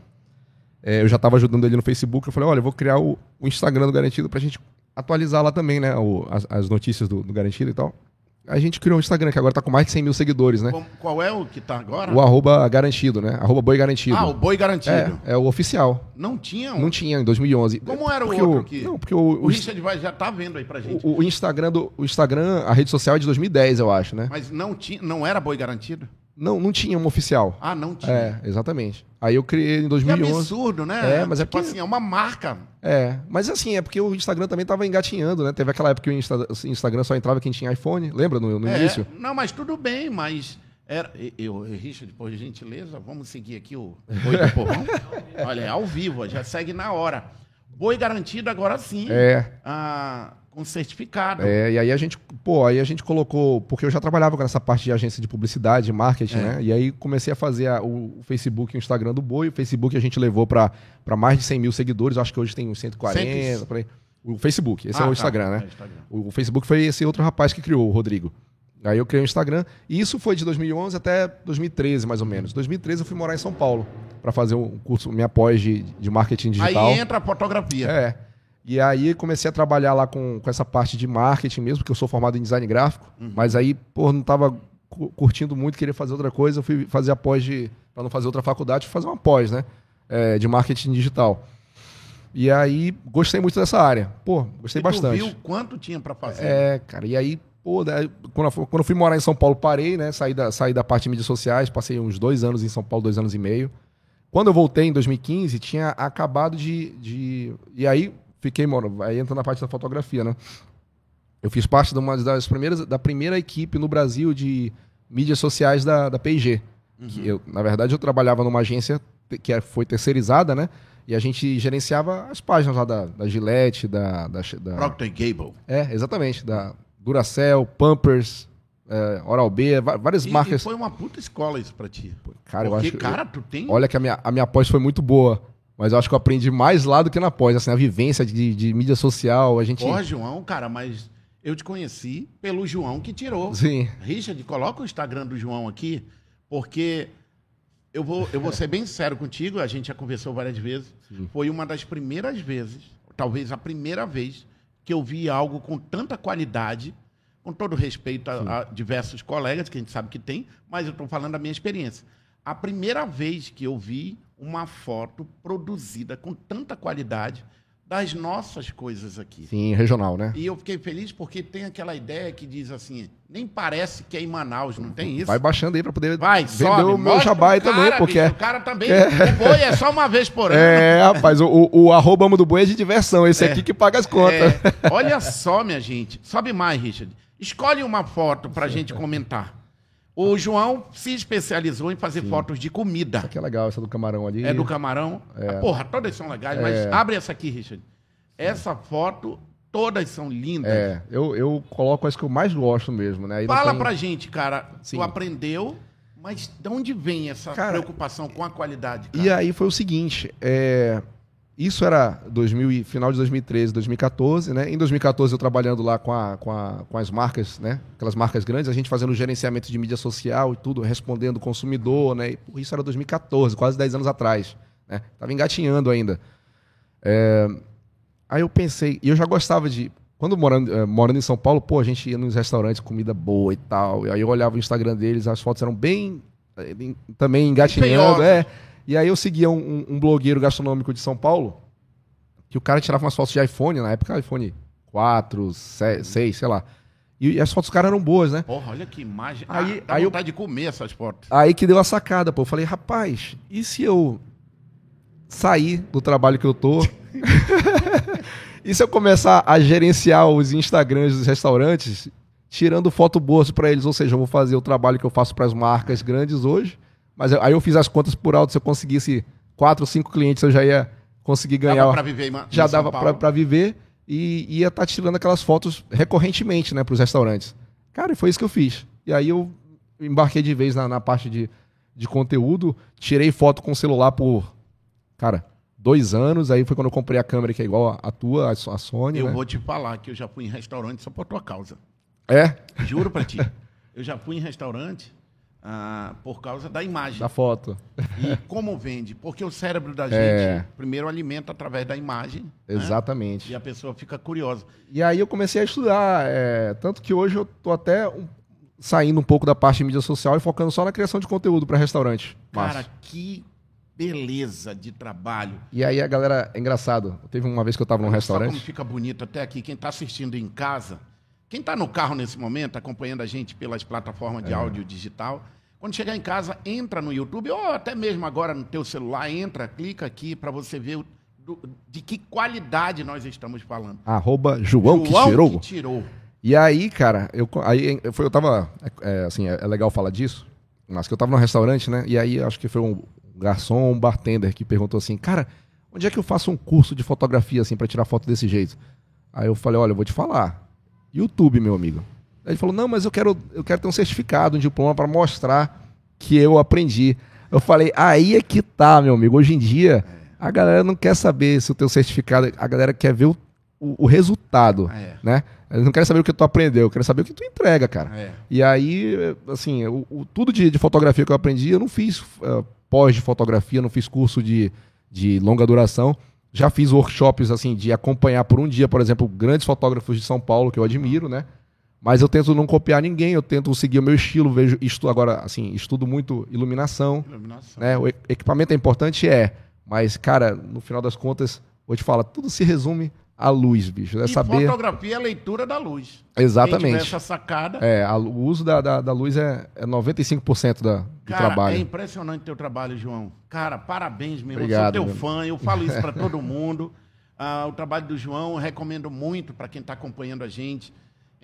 É, eu já estava ajudando ele no Facebook. Eu falei, olha, eu vou criar o, o Instagram do Garantido pra gente atualizar lá também, né, o- as, as notícias do, do Garantido e tal. A gente criou um Instagram que agora tá com mais de 100 mil seguidores, né? Qual é o que tá agora? O arroba garantido, né? Arroba boi garantido. Ah, o boi garantido. é, é o oficial. Não tinha um. Não tinha em 2011. Como era o Porque outro que- Não, porque o, O o, Richard vai, já tá vendo aí pra gente. o- o Instagram do, o Instagram, a rede social é de 2010, eu acho, né? Mas não, tinha, não era boi garantido? Não, não tinha uma oficial. Ah, não tinha. É, exatamente. Aí eu criei em Que 2011. absurdo, né? É, mas é tipo porque- assim, é uma marca. É, mas assim, é porque o Instagram também tava engatinhando, né? Teve aquela época que o Insta- o Instagram só entrava quem tinha iPhone, lembra no, no É, início? Não, mas tudo bem, mas. Era, eu, Richard, por gentileza, vamos seguir aqui o Boi do Povão. Olha, é ao vivo, já segue na hora. Boi garantido agora sim. É. ah, com certificado. É, e aí a gente, pô, aí a gente colocou, porque eu já trabalhava com essa parte de agência de publicidade, marketing, É. né? E aí comecei a fazer a- o, o Facebook e o Instagram do Boi. O Facebook a gente levou para mais de 100 mil seguidores, acho que hoje tem uns 140, Cento- por aí. O Facebook, esse Ah, é o tá. Instagram, né? É, Instagram. O Facebook foi esse outro rapaz que criou, o Rodrigo. Aí eu criei o Instagram. E isso foi de 2011 até 2013, mais ou menos. 2013 eu fui morar em São Paulo para fazer um curso, minha pós de, de marketing digital. Aí entra a fotografia. É. E aí comecei a trabalhar lá com, com essa parte de marketing mesmo, porque eu sou formado em design gráfico. Uhum. Mas aí, pô, não tava cu- curtindo muito, queria fazer outra coisa. Eu fui fazer a pós de. Pra não fazer outra faculdade, fui fazer uma pós, né? É, de marketing digital. E aí gostei muito dessa área. Pô, gostei E tu bastante. viu quanto tinha pra fazer? É, cara, e aí, pô, daí, quando, eu, quando eu fui morar em São Paulo, parei, né? Saí da, saí da parte de mídias sociais, passei uns dois anos em São Paulo, dois anos e meio. Quando eu voltei em 2015, tinha acabado de. de e aí fiquei, mano, aí entra na parte da fotografia, né? Eu fiz parte de uma das primeiras, da primeira equipe no Brasil de mídias sociais da, da P&G. Que eu, na verdade, eu trabalhava numa agência que é- foi terceirizada, né? E a gente gerenciava as páginas lá da, da Gillette, da, da, da, Procter Gable. é, exatamente. Da Duracell, Pampers, é, Oral-B, várias E, marcas. e foi uma puta escola isso pra ti. Cara, eu Porque, acho que- cara, tu tem... Olha que a minha, a minha pós foi muito boa, mas eu acho que eu aprendi mais lá do que na pós. Assim, a vivência de, de mídia social, a gente... Porra, João, cara, mas eu te conheci pelo João que tirou. Sim, Richard, coloca o Instagram do João aqui, porque eu vou, eu vou ser bem sério contigo, a gente já conversou várias vezes. Foi uma das primeiras vezes, talvez a primeira vez, que eu vi algo com tanta qualidade, com todo respeito a, a diversos colegas, que a gente sabe que tem, mas eu estou falando da minha experiência. A primeira vez que eu vi uma foto produzida com tanta qualidade das nossas coisas aqui. sim, regional, né? E eu fiquei feliz porque tem aquela ideia que diz assim, nem parece que é em Manaus, não tem isso? Vai baixando aí pra poder Vai, vender sobe, o meu aí pro também, cara, porque... bicho, o cara também, o boi é só uma vez por ano. É, rapaz, o, o, o arroba do boi é de diversão, esse aqui que paga as contas. É, olha só, minha gente. Sobe mais, Richard. Escolhe uma foto pra gente comentar. O João se especializou em fazer fotos de comida. Essa aqui é legal, essa do camarão ali. É do camarão. Ah, Porra, todas são legais, mas É. abre essa aqui, Richard. Essa foto, todas são lindas. É, eu, eu coloco as que eu mais gosto mesmo, né? Aí Fala tem- pra gente, cara. Sim. Tu aprendeu, mas de onde vem essa Cara, preocupação com a qualidade? Cara? E aí foi o seguinte, é, isso era 2000, e- final de 2013, 2014, né? Em 2014 eu trabalhando lá com, a, com, a- com as marcas, né? Aquelas marcas grandes, a gente fazendo gerenciamento de mídia social e tudo, respondendo o consumidor, né? E, pô, isso era 2014, quase 10 anos atrás, né? Tava engatinhando ainda. É, aí eu pensei, e eu já gostava de... Quando morando, eh, morando em São Paulo, pô, a gente ia nos restaurantes, comida boa e tal. E aí eu olhava o Instagram deles, as fotos eram bem... eh, também engatinhando, é. E aí eu seguia um, um- blogueiro gastronômico de São Paulo, que o cara tirava umas fotos de iPhone, na época iPhone 4, 6, sei lá. E, as fotos do cara eram boas, né? Porra, olha que imagem. Aí- ah, aí eu- vontade de comer essas fotos. Aí que deu a sacada, pô. Eu falei, rapaz, e se eu sair do trabalho que eu tô? e se eu começar a gerenciar os Instagrams dos restaurantes, tirando foto boas pra eles? Ou seja, eu vou fazer o trabalho que eu faço pras marcas grandes hoje. Mas aí eu fiz as contas por alto. Se eu conseguisse quatro, cinco clientes, eu já ia conseguir ganhar. Dava pra viver em já São dava pra viver e ia estar tirando aquelas fotos recorrentemente, né, pros restaurantes. Cara, e foi isso que eu fiz. E aí eu embarquei de vez na, na parte de, de conteúdo, tirei foto com o celular por, cara, dois anos. Aí foi quando eu comprei a câmera que é igual a, a tua, a, a Sony, Eu né? vou te falar que eu já fui em restaurante só por tua causa. É, Juro pra ti. Eu já fui em restaurante ah, por causa da imagem. da foto. E como vende? Porque o cérebro da gente É. primeiro alimenta através da imagem. né? Exatamente. E a pessoa fica curiosa. E aí eu comecei a estudar, é, tanto que hoje eu tô até um- saindo um pouco da parte de mídia social e focando só na criação de conteúdo para restaurante. Cara, Massa. que beleza de trabalho. E aí a galera, é engraçado, teve uma vez que eu tava num Olha Só como restaurante, fica bonito até aqui. Quem está assistindo em casa, quem está no carro nesse momento, acompanhando a gente pelas plataformas É. de áudio digital, Quando chegar em casa, entra no YouTube, ou até mesmo agora no teu celular, entra, clica aqui para você ver o- do- de que qualidade nós estamos falando. Arroba João, que tirou. que tirou. E aí, cara, eu, aí, eu, foi, eu tava. é, é, assim, é, é legal falar disso, mas que eu tava no restaurante, né? E aí acho que foi um garçom ou um bartender que perguntou assim, cara, onde é que eu faço um curso de fotografia, assim, pra tirar foto desse jeito? Aí eu falei, olha, eu vou te falar. YouTube, meu amigo. Aí ele falou, não, mas eu quero, eu quero ter um certificado, um diploma pra mostrar que eu aprendi. Eu falei, aí é que tá, meu amigo. Hoje em dia, a galera não quer saber se o teu certificado, a galera quer ver o, o, o resultado, É. né? Eles não querem saber o que tu aprendeu, querem saber o que tu entrega, cara. É. E aí, assim, o, o- tudo de, de fotografia que eu aprendi, eu não fiz eh, pós de fotografia, não fiz curso de, de longa duração. Já fiz workshops, assim, de acompanhar por um dia, por exemplo, grandes fotógrafos de São Paulo, que eu admiro, né? Mas eu tento não copiar ninguém, eu tento seguir o meu estilo, vejo, estu, agora, assim, estudo muito iluminação, Iluminação. né? O equipamento é importante, é. Mas, cara, no final das contas, vou te falar, tudo se resume à luz, bicho. É E saber. fotografia é a leitura da luz. Exatamente. essa sacada. É, a- o uso da, da, da luz é, é 95% da, do Cara, trabalho. é impressionante teu trabalho, João. Cara, parabéns mesmo. Obrigado, eu sou meu. teu fã, eu falo isso para todo mundo. Ah, o trabalho do João eu recomendo muito para quem está acompanhando a gente.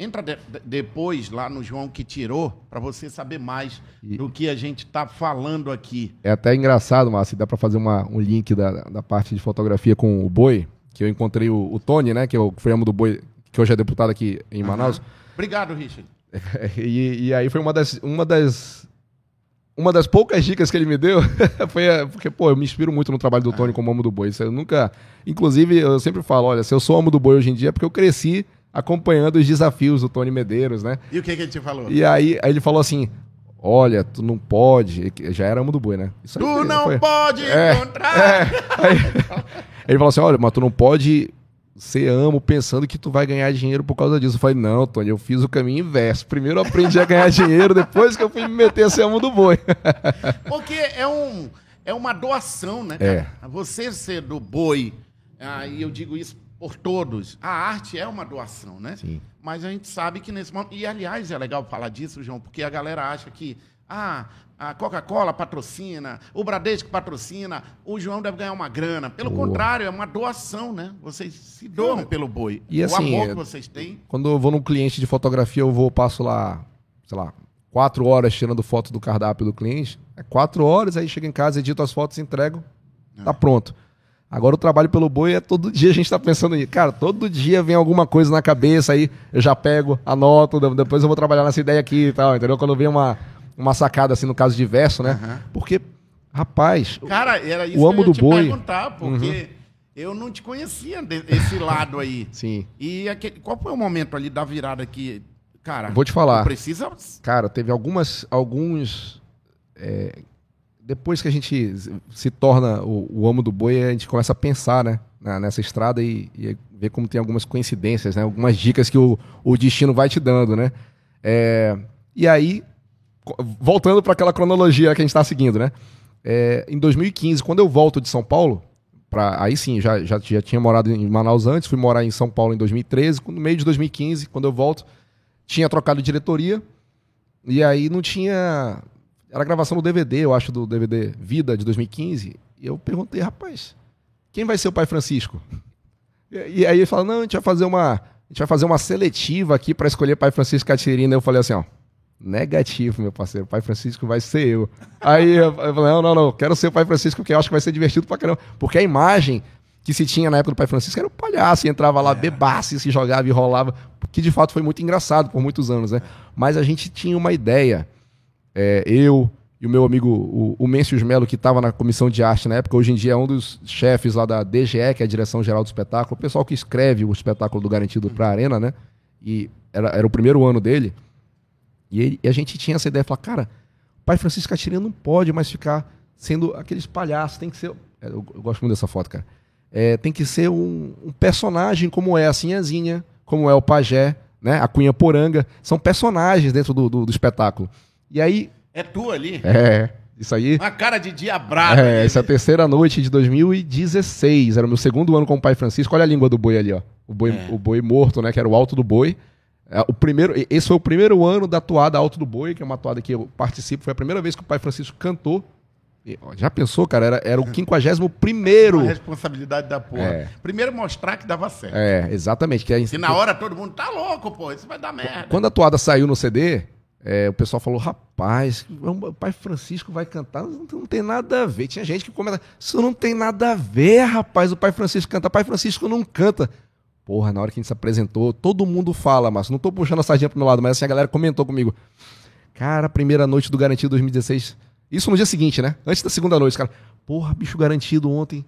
Entra de- de- depois lá no João que tirou para você saber mais do que a gente está falando aqui. É até engraçado, Márcio, dá pra fazer uma, um link da, da parte de fotografia com o Boi, que eu encontrei o, o Tony, né, que eu fui amo do Boi, que hoje é deputado aqui em Manaus. Obrigado, Richard. E, e aí foi uma das, uma das uma das poucas dicas que ele me deu foi a- porque, pô, eu me inspiro muito no trabalho do Tony como amo do boi. Eu nunca. Inclusive, eu sempre falo: olha, se eu sou amo do boi hoje em dia é porque eu cresci acompanhando os desafios do Tony Medeiros, né? E o que, que ele te falou? E aí, aí ele falou assim: olha, tu não pode. Já era amo do boi, né? Isso Tu não foi- pode É, encontrar. é. Aí, ele falou assim: olha, mas tu não pode ser amo pensando que tu vai ganhar dinheiro por causa disso. Eu falei, não, Tony, eu fiz o caminho inverso. Primeiro eu aprendi a ganhar dinheiro, depois que eu fui me meter a ser amo do boi. Porque é, um, é uma doação, né? É. Você ser do boi, ah, e eu digo isso por todos, a arte é uma doação, né? Sim. Mas a gente sabe que nesse momento. E aliás, é legal falar disso, João, porque a galera acha que. Ah, a Coca-Cola patrocina, o Bradesco patrocina, o João deve ganhar uma grana. Pelo Boa. contrário, é uma doação, né? Vocês se doam pelo boi. E o assim, amor é- que vocês têm. Quando eu vou num cliente de fotografia, eu vou, passo lá, sei lá, quatro horas tirando foto do cardápio do cliente. É quatro horas, aí chego em casa, edito as fotos, entrego, tá pronto. Agora o trabalho pelo boi é todo dia a gente tá pensando em, cara, todo dia vem alguma coisa na cabeça, aí eu já pego, anoto, de- depois eu vou trabalhar nessa ideia aqui e tal, entendeu? Quando vem uma, uma sacada assim no caso de verso, né? Porque, rapaz, Cara, era isso O amo que eu do te boi. Uhum. perguntar, porque eu não te conhecia desse lado aí. sim, E aquele, qual foi o momento ali da virada que, cara, Vou te falar. precisa Cara, teve algumas, alguns. é, depois que a gente se torna o, o amo do boi, a gente começa a pensar, né? nessa estrada e, e ver como tem algumas coincidências, né? Algumas dicas que o, o destino vai te dando, né? É, e aí, voltando para aquela cronologia que a gente está seguindo, né? É, em 2015, quando eu volto de São Paulo, pra, aí sim, já, já, já tinha morado em Manaus antes, fui morar em São Paulo em 2013, no meio de 2015, quando eu volto, tinha trocado diretoria, e aí não tinha. Era a gravação do DVD, eu acho, do DVD Vida de 2015. E eu perguntei, rapaz, quem vai ser o pai Francisco? E, e aí ele falou, não, a gente vai fazer uma. A gente vai fazer uma seletiva aqui para escolher pai Francisco Catirina. Eu falei assim, ó. Negativo, meu parceiro. Pai Francisco vai ser eu. Aí eu, eu falei, não, não, não. Quero ser o pai Francisco porque eu acho que vai ser divertido pra caramba. Porque a imagem que se tinha na época do pai Francisco era o palhaço. E entrava lá, bebasse, se jogava e rolava. Que de fato foi muito engraçado por muitos anos, né? Mas a gente tinha uma ideia é, eu e o meu amigo, o, o Mêncios Melo, que estava na comissão de arte na época, hoje em dia é um dos chefes lá da DGE, que é a Direção Geral do Espetáculo, o pessoal que escreve o espetáculo do Garantido para a Arena, né? E era, era o primeiro ano dele. E, ele- e a gente tinha essa ideia, falar, cara, o pai Francisco Catirina não pode mais ficar sendo aqueles palhaços, tem que ser. é, Eu, eu gosto muito dessa foto, cara. É, tem que ser um, um personagem como é a Sinhazinha, como é o Pajé, né? A Cunha Poranga. São personagens dentro do, do- do espetáculo. E aí, É tu ali? é, isso aí. Uma cara de diabrado. É, essa é a terceira noite de 2016. Era o meu segundo ano com o pai Francisco. Olha a língua do boi ali, ó. O boi, É. o boi morto, né? Que era o alto do boi. É, o primeiro, esse foi o primeiro ano da toada Alto do Boi, que é uma toada que eu participo. Foi a primeira vez que o pai Francisco cantou. E, ó, já pensou, cara? Era, era o 51 primeiro. Uma responsabilidade da porra. É. Primeiro mostrar que dava certo. É, exatamente. Que é, Se na hora todo mundo tá louco, pô, isso vai dar merda. Quando a toada saiu no CD, é, o pessoal falou: rapaz, o pai Francisco vai cantar, não, tem nada a ver. Tinha gente que comenta: isso não tem nada a ver, rapaz, o pai Francisco canta. O pai Francisco não canta. Porra, na hora que a gente se apresentou, todo mundo fala, mas não tô puxando a sardinha pro meu lado, mas assim a galera comentou comigo. Cara, primeira noite do Garantido 2016. Isso no dia seguinte, né? Antes da segunda noite, cara. Porra, bicho garantido ontem.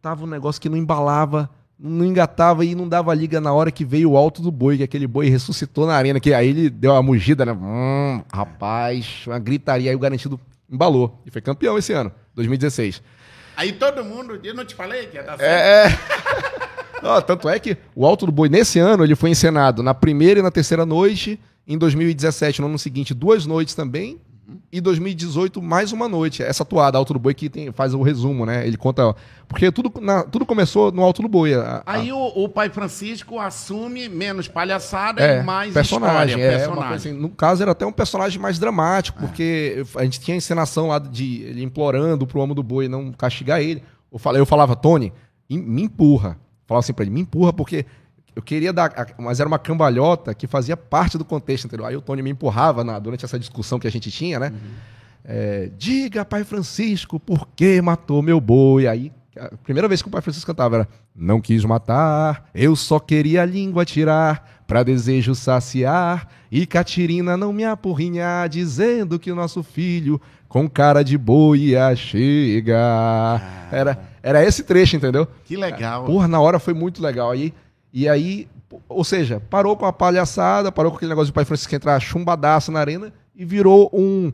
Tava um negócio que não embalava, não engatava e não dava liga na hora que veio o alto do boi, que aquele boi ressuscitou na arena, que aí ele deu uma mugida, né? Hum, rapaz, uma gritaria, aí o garantido embalou. E foi campeão esse ano, 2016. Aí todo mundo, eu não te falei que ia dar certo. É, é. Ó, tanto é que o Alto do Boi, nesse ano, ele foi encenado na primeira e na terceira noite. Em 2017, no ano seguinte, duas noites também. E 2018, mais uma noite. Essa toada, Alto do Boi, que tem, faz o resumo, né? Ele conta. Porque tudo, na- tudo começou no Alto do Boi. a- a- Aí o, o pai Francisco assume menos palhaçada é, e mais personagem. história. é, personagem. uma coisa assim, no caso, era até um personagem mais dramático, porque a gente tinha a encenação lá de ele implorando pro homem do boi não castigar ele. Eu falava, eu falava Tony, me empurra. Falava assim pra ele, me empurra, porque eu queria dar. Mas era uma cambalhota que fazia parte do contexto, entendeu? Aí o Tony me empurrava na- durante essa discussão que a gente tinha, né? É, Diga, pai Francisco, por que matou meu boi? Aí, a primeira vez que o pai Francisco cantava era: Não quis matar, eu só queria a língua tirar, pra desejo saciar, e Catirina não me apurrinhar, dizendo que o nosso filho com cara de boi ia chegar. Era, era esse trecho, entendeu? Que legal. Porra, na hora foi muito legal. Aí, e aí, ou seja, parou com a palhaçada, parou com aquele negócio de pai Francisco entrar chumbadaço na arena e virou um.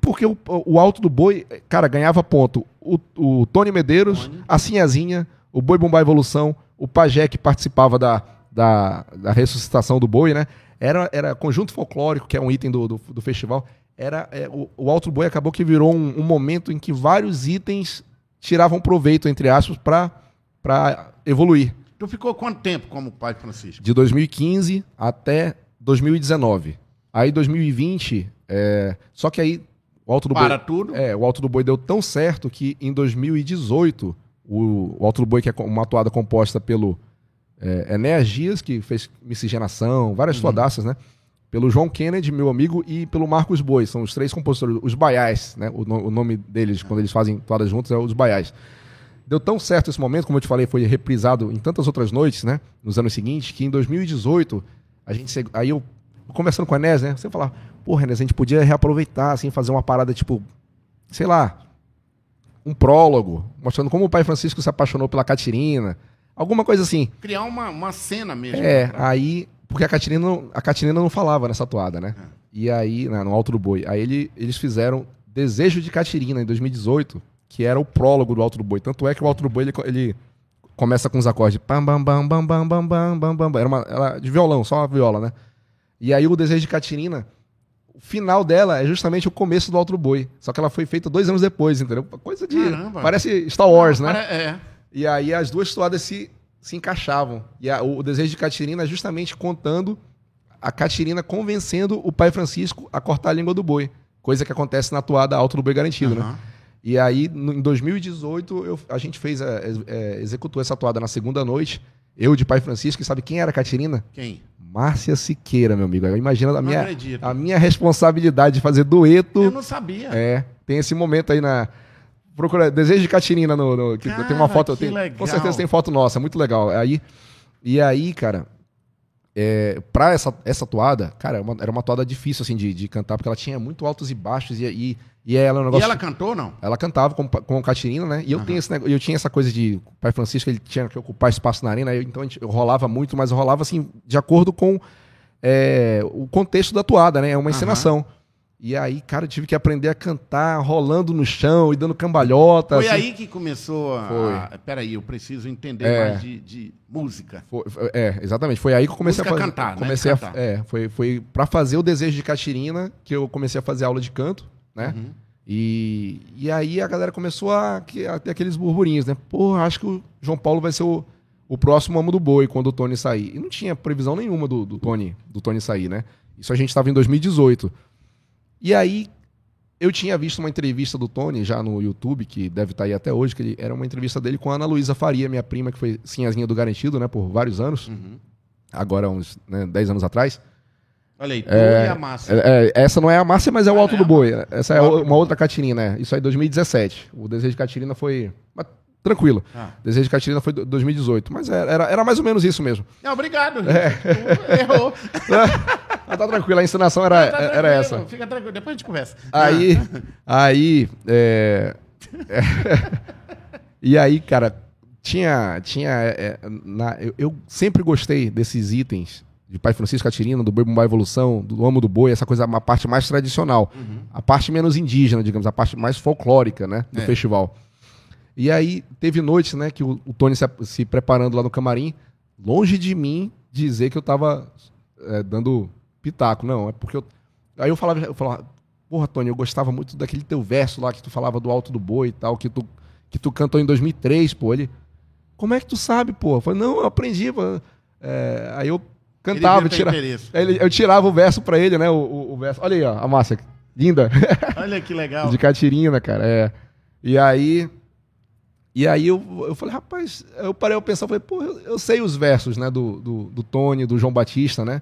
Porque o, o alto do boi, cara, ganhava ponto. O, o Tony Medeiros, Tony. a Sinhazinha, o Boi Bumbá Evolução, o Pajé que participava da, da, da ressuscitação do boi, né? Era, era conjunto folclórico, que é um item do, do, do festival. Era, é, o, o alto do boi acabou que virou um, um momento em que vários itens tiravam proveito, entre aspas, para evoluir. Tu ficou quanto tempo como pai Francisco? De 2015 até 2019. Aí 2020, é, só que aí o Alto do Para Boi, tudo. é, o Alto do Boi deu tão certo que em 2018 o, o Alto do Boi que é uma atuada composta pelo é, Enéas Dias que fez miscigenação, várias Uhum. toadaças, né? Pelo João Kennedy, meu amigo, e pelo Marcos Boi. São os três compositores, os Baiais, né? O, no- o nome deles, quando eles fazem toadas juntos, é os Baiais. Deu tão certo esse momento, como eu te falei, foi reprisado em tantas outras noites, né? Nos anos seguintes, que em 2018, a gente. Aí eu, conversando com a Enéas, né? Você falava, porra, Enéas, a gente podia reaproveitar, assim, fazer uma parada tipo, sei lá, um prólogo, mostrando como o pai Francisco se apaixonou pela Catirina. Alguma coisa assim. Criar uma, uma cena mesmo. É, aí. Porque a Catirina, não- a Catirina não falava nessa toada, né? E aí, no Alto do Boi. Aí ele- eles fizeram Desejo de Catirina em 2018, que era o prólogo do Alto do Boi. Tanto é que o Alto do Boi, ele, ele começa com os acordes. Bam, bam, bam, bam, bam, bam, bam, bam, Era, uma, era de violão, só uma viola, né? E aí o Desejo de Catirina, o final dela é justamente o começo do Outro Boi. Só que ela foi feita dois anos depois, entendeu? Coisa de. Caramba. Parece Star Wars, né? É. E aí as duas toadas se, se encaixavam. E a, o Desejo de Catirina é justamente contando a Catirina convencendo o pai Francisco a cortar a língua do boi. Coisa que acontece na toada Alto do Boi Garantido, uhum. né? E aí, no- em 2018, eu- a gente fez, a- é, executou essa toada na segunda noite. Eu de pai Francisco, e sabe quem era a Catirina? Quem? Márcia Siqueira, meu amigo. Imagina a minha, acredito. a minha responsabilidade de fazer dueto. Eu não sabia. É, tem esse momento aí na. Procura Desejo de Catirina no. no- que Cara, tem uma foto. que tem- legal. Com certeza tem foto nossa, é muito legal. Aí, e aí, cara, é, pra essa, essa toada, cara, é uma- era uma toada difícil assim de, de cantar, porque ela tinha muito altos e baixos, e, e, e ela é um E negócio. ela cantou, não? Ela cantava com, com a Catirina, né? E eu, tenho esse, eu tinha essa coisa de. O pai Francisco, ele tinha que ocupar espaço na arena, eu- então gente- eu rolava muito, mas eu rolava assim, de acordo com é, o contexto da toada, né? É uma encenação. E aí, cara, eu tive que aprender a cantar rolando no chão e dando cambalhota. Foi assim. aí que começou a. Foi. Peraí, eu preciso entender É. mais de, de música. Foi- foi- é, exatamente. Foi aí que eu comecei Música a fazer. cantar, né? comecei Cantar. A, é, foi, foi para fazer o desejo de Catirina que eu comecei a fazer aula de canto, né? Uhum. E, e aí a galera começou a, a ter aqueles burburinhos, né? Pô, acho que o João Paulo vai ser o, o próximo amo do boi quando o Tony sair. E não tinha previsão nenhuma do, do Tony do Tony sair, né? Isso a gente estava em 2018. E aí eu tinha visto uma entrevista do Tony já no YouTube, que deve estar aí até hoje, que ele, era uma entrevista dele com a Ana Luísa Faria, minha prima, que foi sinhazinha do Garantido, né, por vários anos. Uhum. Agora, uns né, 10 anos atrás. Olha aí, É, e a massa. É, é, essa não é a Márcia, mas é o Ah, Alto é do Boi. Essa é uma outra Catirina, né? Isso aí 2017. O Desejo de Catirina foi. mas tranquilo. Ah. Desejo de Catirina foi do- 2018. Mas era, era, mais ou menos isso mesmo. Não, obrigado. É. Errou. Mas tá tranquilo, a encenação era, Tá era essa. Fica tranquilo, depois a gente conversa. Aí. Aí. é, é, e aí, cara, tinha. tinha é, na- eu, eu sempre gostei desses itens de Pai Francisco Catirina, do Boi Bumbá Evolução, do Amo do Boi, essa coisa, uma parte mais tradicional. A parte menos indígena, digamos, a parte mais folclórica, né? Do É. festival. E aí, teve noites, né, que o, o Tony se, se preparando lá no camarim, longe de mim dizer que eu tava é, dando pitaco. Não, é porque eu. Aí eu falava, eu falava, porra, Tony, eu gostava muito daquele teu verso lá que tu falava do alto do boi e tal, que tu, que tu cantou em 2003, pô. Ele, como é que tu sabe, pô? Eu falei, não, eu aprendi, pô. É, aí eu cantava, Ele tira, ele, eu tirava o verso pra ele, né? O, o- o verso. Olha aí, ó, a Márcia, linda. Olha que legal. De Catirina, cara. É. E aí. E aí eu, eu falei, rapaz, eu parei a pensar, falei, pô, eu, eu sei os versos, né, do, do, do Tony, do João Batista, né?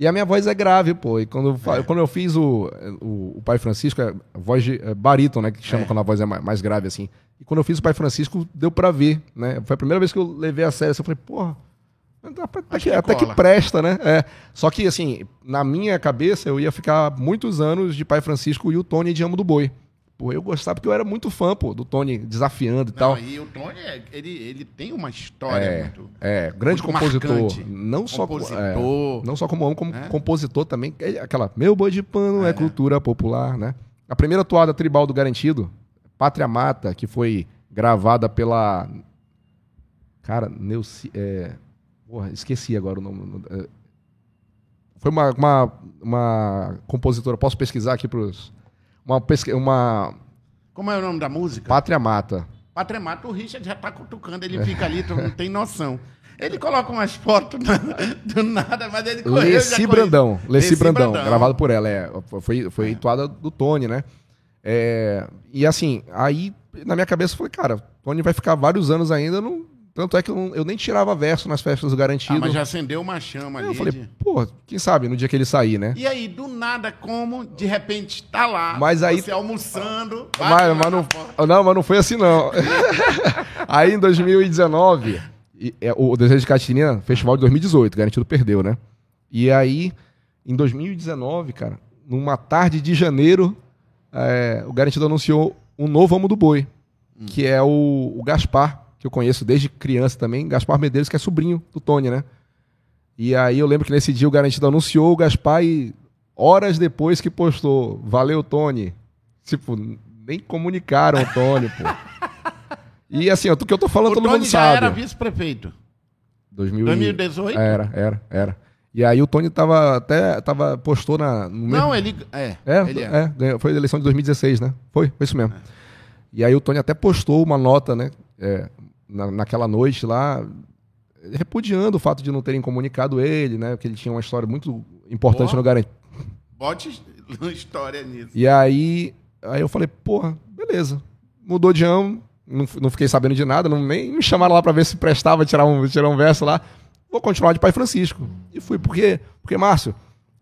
E a minha voz é grave, pô. E quando eu, fa- quando eu fiz o, o, o Pai Francisco, é voz de é baríton, né? Que chama É. quando a voz é mais, mais grave, assim. E quando eu fiz o Pai Francisco, deu pra ver, né? Foi a primeira vez que eu levei a sério. assim, Eu falei, porra, até, que, que até que presta, né? É. Só que, assim, na minha cabeça, eu ia ficar muitos anos de Pai Francisco e o Tony de Amo do Boi. Pô, eu gostava porque eu era muito fã, pô, do Tony desafiando e Não, tal. e o Tony, é- ele, ele tem uma história É, muito... É, grande Muito compositor. marcante. Não só co- Compositor. é, não só como homem, como É. compositor também. Ele- Aquela Meu Boi de Pano é. É. cultura popular, né? A primeira toada tribal do Garantido, Pátria Mata, que foi gravada pela. Cara, Neuci. É... Porra, esqueci agora o nome. é, Foi uma, uma, uma compositora. Posso pesquisar aqui pros. Uma, pesqui... uma Como é o nome da música? Pátria Mata. Patremato, o Richard já tá cutucando, ele fica ali, tu não tem noção. Ele coloca umas fotos do nada, mas ele correu, Leci. Brandão. Leci Leci Brandão, Brandão. gravado por ela. É, foi foi entoada do Tony, né? É, e assim, aí na minha cabeça eu falei, cara, Tony vai ficar vários anos ainda. Não, tanto é que eu, não- eu nem tirava verso nas festas do Garantido. Ah, mas já acendeu uma chama ali. eu falei, de- pô, quem sabe no dia que ele sair, né? E aí, do nada, como, de repente, tá lá, Mas aí- você almoçando, Mas, mas não, não, mas não foi assim, não. Aí em 2019, e- é, o Desejo de Catirina, festival de 2018, garantido perdeu, né? E aí, em 2019, cara, numa tarde de janeiro, é, o garantido anunciou um novo Amo do Boi, que é o, o Gaspar, eu conheço desde criança também, Gaspar Medeiros, que é sobrinho do Tony, né? E aí eu lembro que nesse dia o garantido anunciou o Gaspar e horas depois que postou, valeu, Tony. Tipo, nem comunicaram o Tony, pô. E assim, do que eu tô falando, O todo Tony mundo já sabe. era vice-prefeito. 2000 e- 2018? Era, era, era. E aí o Tony tava até, tava, postou na, no Não, ele... É, é, ele é. é, foi a eleição de 2016, né? Foi, foi isso mesmo. E aí o Tony até postou uma nota, né? é, na, naquela noite lá, repudiando o fato de não terem comunicado ele, né? Que ele tinha uma história muito importante Boa. no Garantido. Bote história nisso. E aí, aí eu falei, porra, beleza. Mudou de amo, não, não fiquei sabendo de nada, não, nem me chamaram lá pra ver se prestava tirar um, tirar um verso lá. Vou continuar de Pai Francisco. E fui, porque, porque Márcio,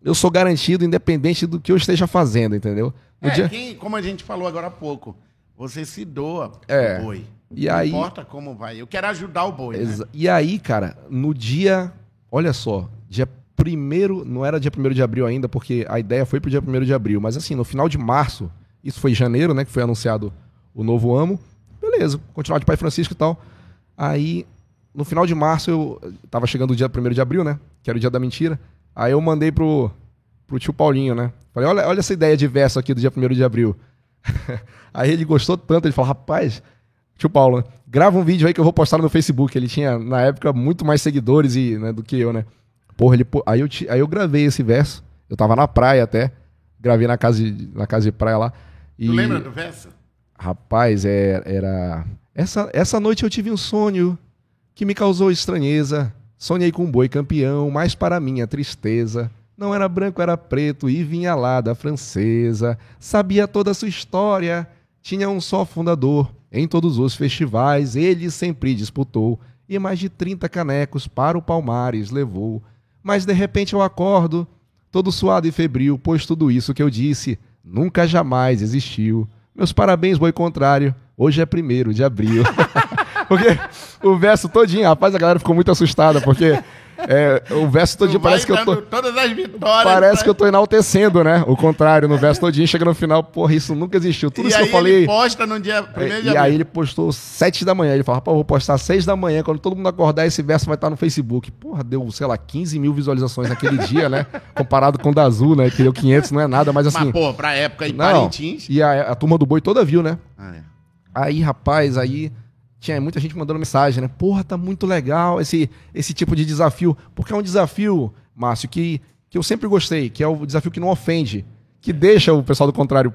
eu sou garantido independente do que eu esteja fazendo, entendeu? No É, dia- quem, como a gente falou agora há pouco, você se doa É. pro boi. E não aí- importa como vai. Eu quero ajudar o boi, né? E aí, cara, no dia. Olha só, dia primeiro. Não era dia 1 de abril ainda, porque a ideia foi pro dia 1 de abril. Mas assim, no final de março, isso foi em janeiro, né? Que foi anunciado o novo amo. Beleza, continuar de Pai Francisco e tal. Aí, no final de março, eu. Tava chegando o dia 1 de abril, né? Que era o dia da mentira. Aí eu mandei pro, pro tio Paulinho, né? Falei, olha, olha essa ideia de verso aqui do dia 1 de abril. aí ele gostou tanto, ele falou, rapaz, Tio Paulo, né? grava um vídeo aí que eu vou postar no Facebook. Ele tinha, na época, muito mais seguidores e, né, do que eu, né? Porra, ele, aí, eu, aí eu gravei esse verso. Eu tava na praia até. Gravei na casa de, na casa de praia lá. E, Tu lembra do verso? Rapaz, é- era. Essa, essa noite eu tive um sonho. que me causou estranheza. Sonhei com um boi campeão, mas para minha tristeza, não era branco, era preto e vinha lá da francesa. Sabia toda a sua história, tinha um só fundador. Em todos os festivais ele sempre disputou e mais de 30 canecos para o Palmares levou. Mas de repente eu acordo, todo suado e febril, pois tudo isso que eu disse nunca jamais existiu. Meus parabéns, boi contrário. Hoje é primeiro de abril. porque o verso todinho, rapaz, a galera ficou muito assustada, porque é, o verso todinho parece que eu tô. Todas as vitórias. Parece que eu tô enaltecendo, né? O contrário, no verso todinho, chega no final, porra, isso nunca existiu. Tudo e isso que eu falei. ele posta no dia primeiro de E abril. aí ele postou sete da manhã. Ele falou, rapaz, eu vou postar seis da manhã. Quando todo mundo acordar, esse verso vai estar no Facebook. Porra, deu, sei lá, 15 mil visualizações naquele dia, né? Comparado com o da Azul, né? Que deu 500, não é nada, mas assim... Mas, pô, pra época em não, Parintins... e a, a turma do Boi toda viu, né? Ah, é. Aí, rapaz, aí tinha muita gente mandando mensagem, né? Porra, tá muito legal esse, esse tipo de desafio. Porque é um desafio, Márcio, que, que eu sempre gostei, que é o desafio que não ofende, que deixa o pessoal do contrário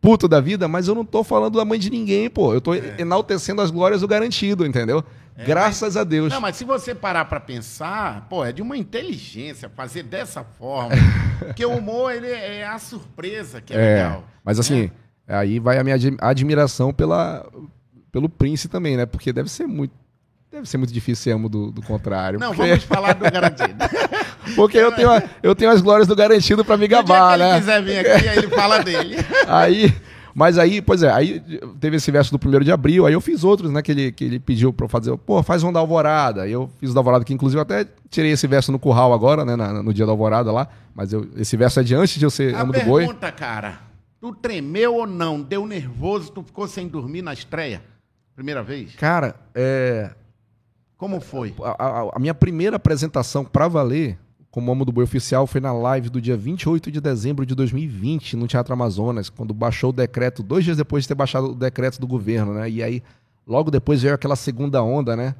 puto da vida, mas eu não tô falando da mãe de ninguém, pô. Eu tô enaltecendo as glórias do garantido, entendeu? Graças a Deus. Não, mas se você parar pra pensar, pô, é de uma inteligência fazer dessa forma. porque o humor, ele é a surpresa que é, É, legal. mas assim, aí vai a minha admi- admiração pela, pelo Prince também, né? Porque deve ser muito. Deve ser muito difícil ser amo do, do contrário. Não, porque vamos falar do garantido. porque eu, tenho, a- eu tenho as glórias do garantido pra me gabar, que ele né? quiser vir aqui, aí ele fala dele. Aí, mas aí, pois é, aí teve esse verso do primeiro de abril, aí eu fiz outros, né, que ele, que ele pediu pra eu fazer, pô, faz um da Alvorada, eu fiz o da Alvorada, que inclusive eu até tirei esse verso no curral agora, né, na- no dia da Alvorada lá, mas eu- esse verso é de antes de eu ser A amo do boi. pergunta, cara, tu tremeu ou não? Deu nervoso? Tu ficou sem dormir na estreia? Primeira vez? Cara, é, Como foi? a, a- a minha primeira apresentação pra valer como amo do boi oficial foi na live do dia 28 de dezembro de 2020 no Teatro Amazonas, quando baixou o decreto, dois dias depois de ter baixado o decreto do governo, né? E aí, logo depois veio aquela segunda onda, né?